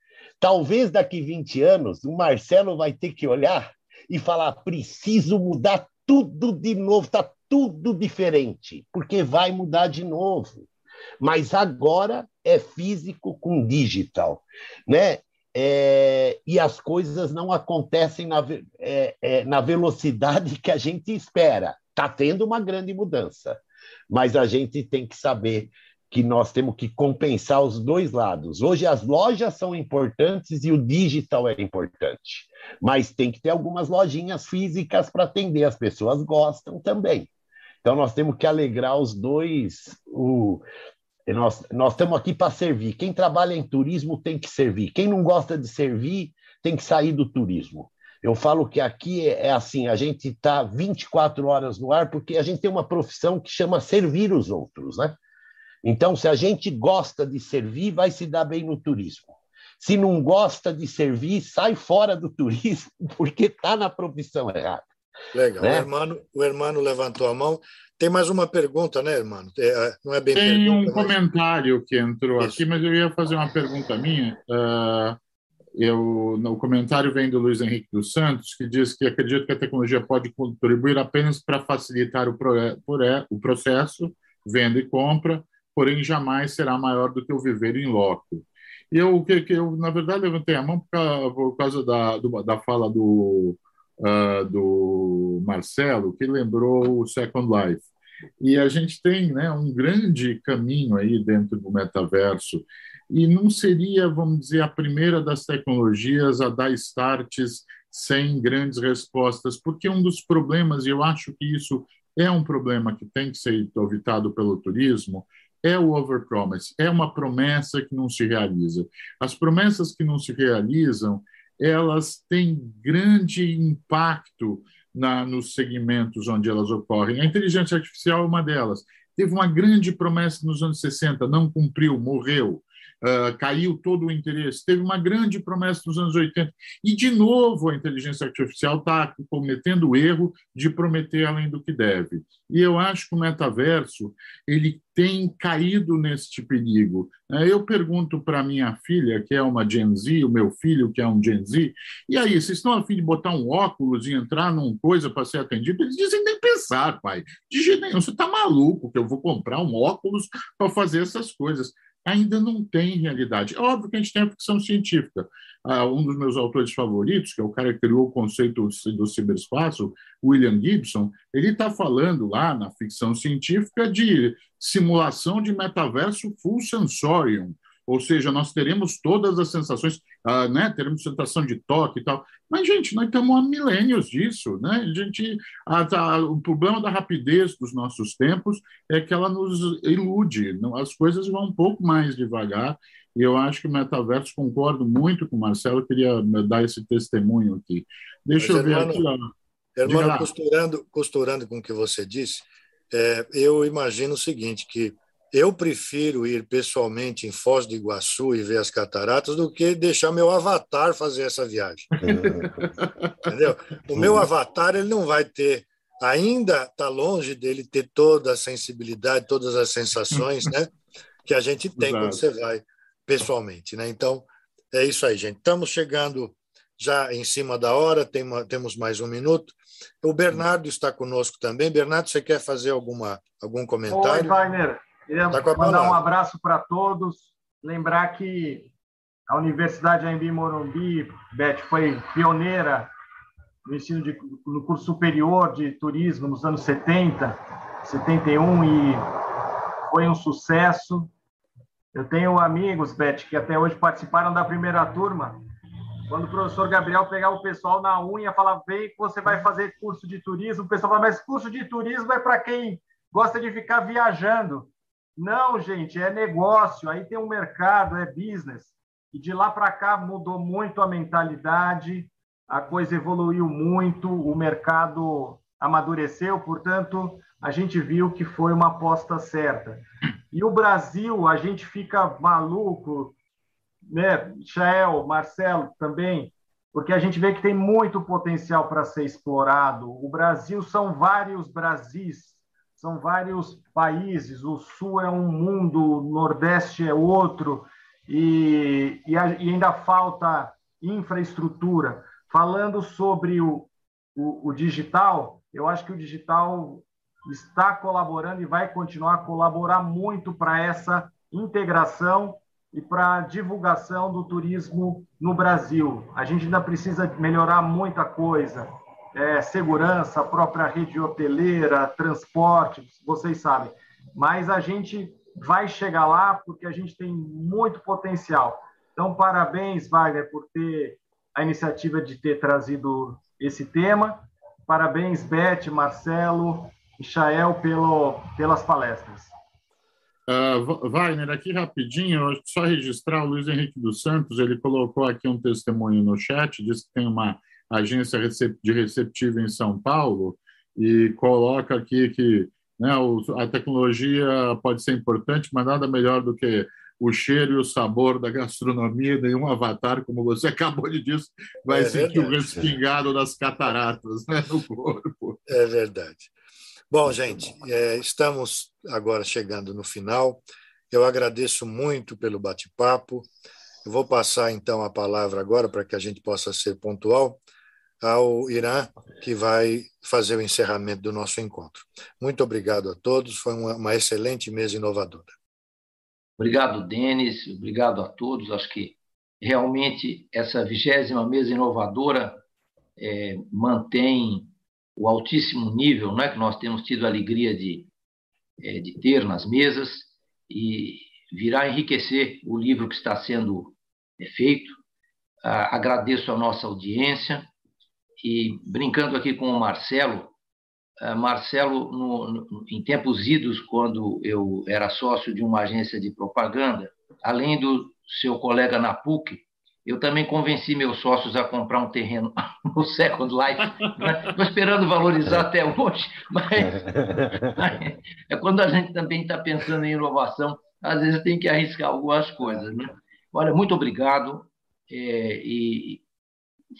Talvez daqui 20 anos, o Marcelo vai ter que olhar e falar: preciso mudar tudo de novo, está tudo diferente, porque vai mudar de novo mas agora é físico com digital, né? É, e as coisas não acontecem na, é, é, na velocidade que a gente espera. Está tendo uma grande mudança, mas a gente tem que saber que nós temos que compensar os dois lados. Hoje as lojas são importantes e o digital é importante, mas tem que ter algumas lojinhas físicas para atender. As pessoas gostam também. Então nós temos que alegrar os dois, o, nós, nós estamos aqui para servir. Quem trabalha em turismo tem que servir. Quem não gosta de servir tem que sair do turismo. Eu falo que aqui é, é assim: a gente está 24 horas no ar porque a gente tem uma profissão que chama servir os outros, né? Então, se a gente gosta de servir, vai se dar bem no turismo. Se não gosta de servir, sai fora do turismo porque está na profissão errada. Legal. Né? O, hermano, o hermano levantou a mão. Tem mais uma pergunta, né, irmão? É, não é bem Tem pergunta, um mas... comentário que entrou Isso. aqui, mas eu ia fazer uma pergunta minha. Uh, eu, o comentário vem do Luiz Henrique dos Santos, que diz que acredita que a tecnologia pode contribuir apenas para facilitar o, pro, o processo, venda e compra, porém jamais será maior do que o viver em loco. E eu, que, que eu na verdade, levantei a mão por causa, por causa da, do, da fala do uh, do Marcelo, que lembrou o Second Life. E a gente tem né, um grande caminho aí dentro do metaverso, e não seria, vamos dizer, a primeira das tecnologias a dar starts sem grandes respostas, porque um dos problemas, e eu acho que isso é um problema que tem que ser evitado pelo turismo, é o overpromise, é uma promessa que não se realiza. As promessas que não se realizam, elas têm grande impacto na, nos segmentos onde elas ocorrem. A inteligência artificial é uma delas. Teve uma grande promessa nos anos 60, não cumpriu, morreu uh, caiu todo o interesse. Teve uma grande promessa nos anos 80. E, de novo, a inteligência artificial está cometendo o erro de prometer além do que deve. E eu acho que o metaverso ele tem caído neste perigo. Né? Eu pergunto para minha filha, que é uma Gen Z, o meu filho, que é um Gen Z, e aí, vocês estão a fim de botar um óculos e entrar numa coisa para ser atendido? Eles dizem nem pensar, pai. De jeito nenhum, você está maluco que eu vou comprar um óculos para fazer essas coisas ainda não tem realidade. É óbvio que a gente tem a ficção científica. Ah, um dos meus autores favoritos, que é o cara que criou o conceito do ciberespaço, William Gibson, ele está falando lá na ficção científica de simulação de metaverso full sensorium, ou seja, nós teremos todas as sensações, uh, né? teremos sensação de toque e tal. Mas, gente, nós estamos há milênios disso. Né? A gente, a, a, o problema da rapidez dos nossos tempos é que ela nos ilude. As coisas vão um pouco mais devagar. E eu acho que o metaverso, concordo muito com o Marcelo, queria dar esse testemunho aqui. Deixa Mas, eu ver aqui. Ó. Hermano, costurando, costurando com o que você disse, é, eu imagino o seguinte, que eu prefiro ir pessoalmente em Foz do Iguaçu e ver as cataratas do que deixar meu avatar fazer essa viagem. Entendeu? O meu avatar ele não vai ter, ainda está longe dele ter toda a sensibilidade, todas as sensações, né, que a gente tem Exato. quando você vai pessoalmente, né? Então é isso aí, gente. Estamos chegando já em cima da hora, tem uma, temos mais um minuto. O Bernardo está conosco também. Bernardo, você quer fazer alguma algum comentário? Oi, Wagner. Queria tá mandar um abraço para todos. Lembrar que a Universidade Anhembi Morumbi, Beth, foi pioneira no ensino de, no curso superior de turismo nos anos 70, 71 e foi um sucesso. Eu tenho amigos, Beth, que até hoje participaram da primeira turma. Quando o professor Gabriel pegava o pessoal na unha, falava: "Vem, você vai fazer curso de turismo". O pessoal falava: "Mas curso de turismo é para quem gosta de ficar viajando". Não, gente, é negócio, aí tem um mercado, é business. E de lá para cá mudou muito a mentalidade, a coisa evoluiu muito, o mercado amadureceu, portanto, a gente viu que foi uma aposta certa. E o Brasil, a gente fica maluco, né? Chael, Marcelo também, porque a gente vê que tem muito potencial para ser explorado. O Brasil são vários Brasis, são vários países, o Sul é um mundo, o Nordeste é outro, e, e, a, e ainda falta infraestrutura. Falando sobre o, o, o digital, eu acho que o digital está colaborando e vai continuar a colaborar muito para essa integração e para a divulgação do turismo no Brasil. A gente ainda precisa melhorar muita coisa é, segurança, própria rede hoteleira, transporte, vocês sabem. Mas a gente vai chegar lá porque a gente tem muito potencial. Então, parabéns, Wagner, por ter a iniciativa de ter trazido esse tema. Parabéns, Beth, Marcelo, Michael, pelo, pelas palestras. Uh, Wagner, aqui rapidinho, só registrar o Luiz Henrique dos Santos, ele colocou aqui um testemunho no chat, disse que tem uma agência de receptiva em São Paulo e coloca aqui que né, a tecnologia pode ser importante, mas nada melhor do que o cheiro e o sabor da gastronomia, nenhum avatar, como você acabou de dizer, vai é sentir verdade. o respingado das cataratas né, no corpo. É verdade. Bom, gente, é, estamos agora chegando no final. Eu agradeço muito pelo bate-papo. Eu vou passar então a palavra agora para que a gente possa ser pontual ao Irã, que vai fazer o encerramento do nosso encontro. Muito obrigado a todos, foi uma, uma excelente mesa inovadora. Obrigado, Denis, obrigado a todos. Acho que realmente essa vigésima mesa inovadora é, mantém o altíssimo nível né, que nós temos tido a alegria de, é, de ter nas mesas e virá enriquecer o livro que está sendo é, feito. Ah, agradeço a nossa audiência e brincando aqui com o Marcelo, eh, Marcelo, no, no, em tempos idos, quando eu era sócio de uma agência de propaganda, além do seu colega na PUC, eu também convenci meus sócios a comprar um terreno no Second Life. Estou esperando valorizar até hoje, mas, mas é quando a gente também está pensando em inovação, às vezes tem que arriscar algumas coisas. Né? Olha, muito obrigado é, e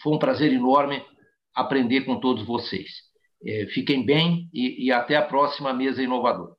foi um prazer enorme aprender com todos vocês. É, fiquem bem e, e até a próxima mesa inovadora.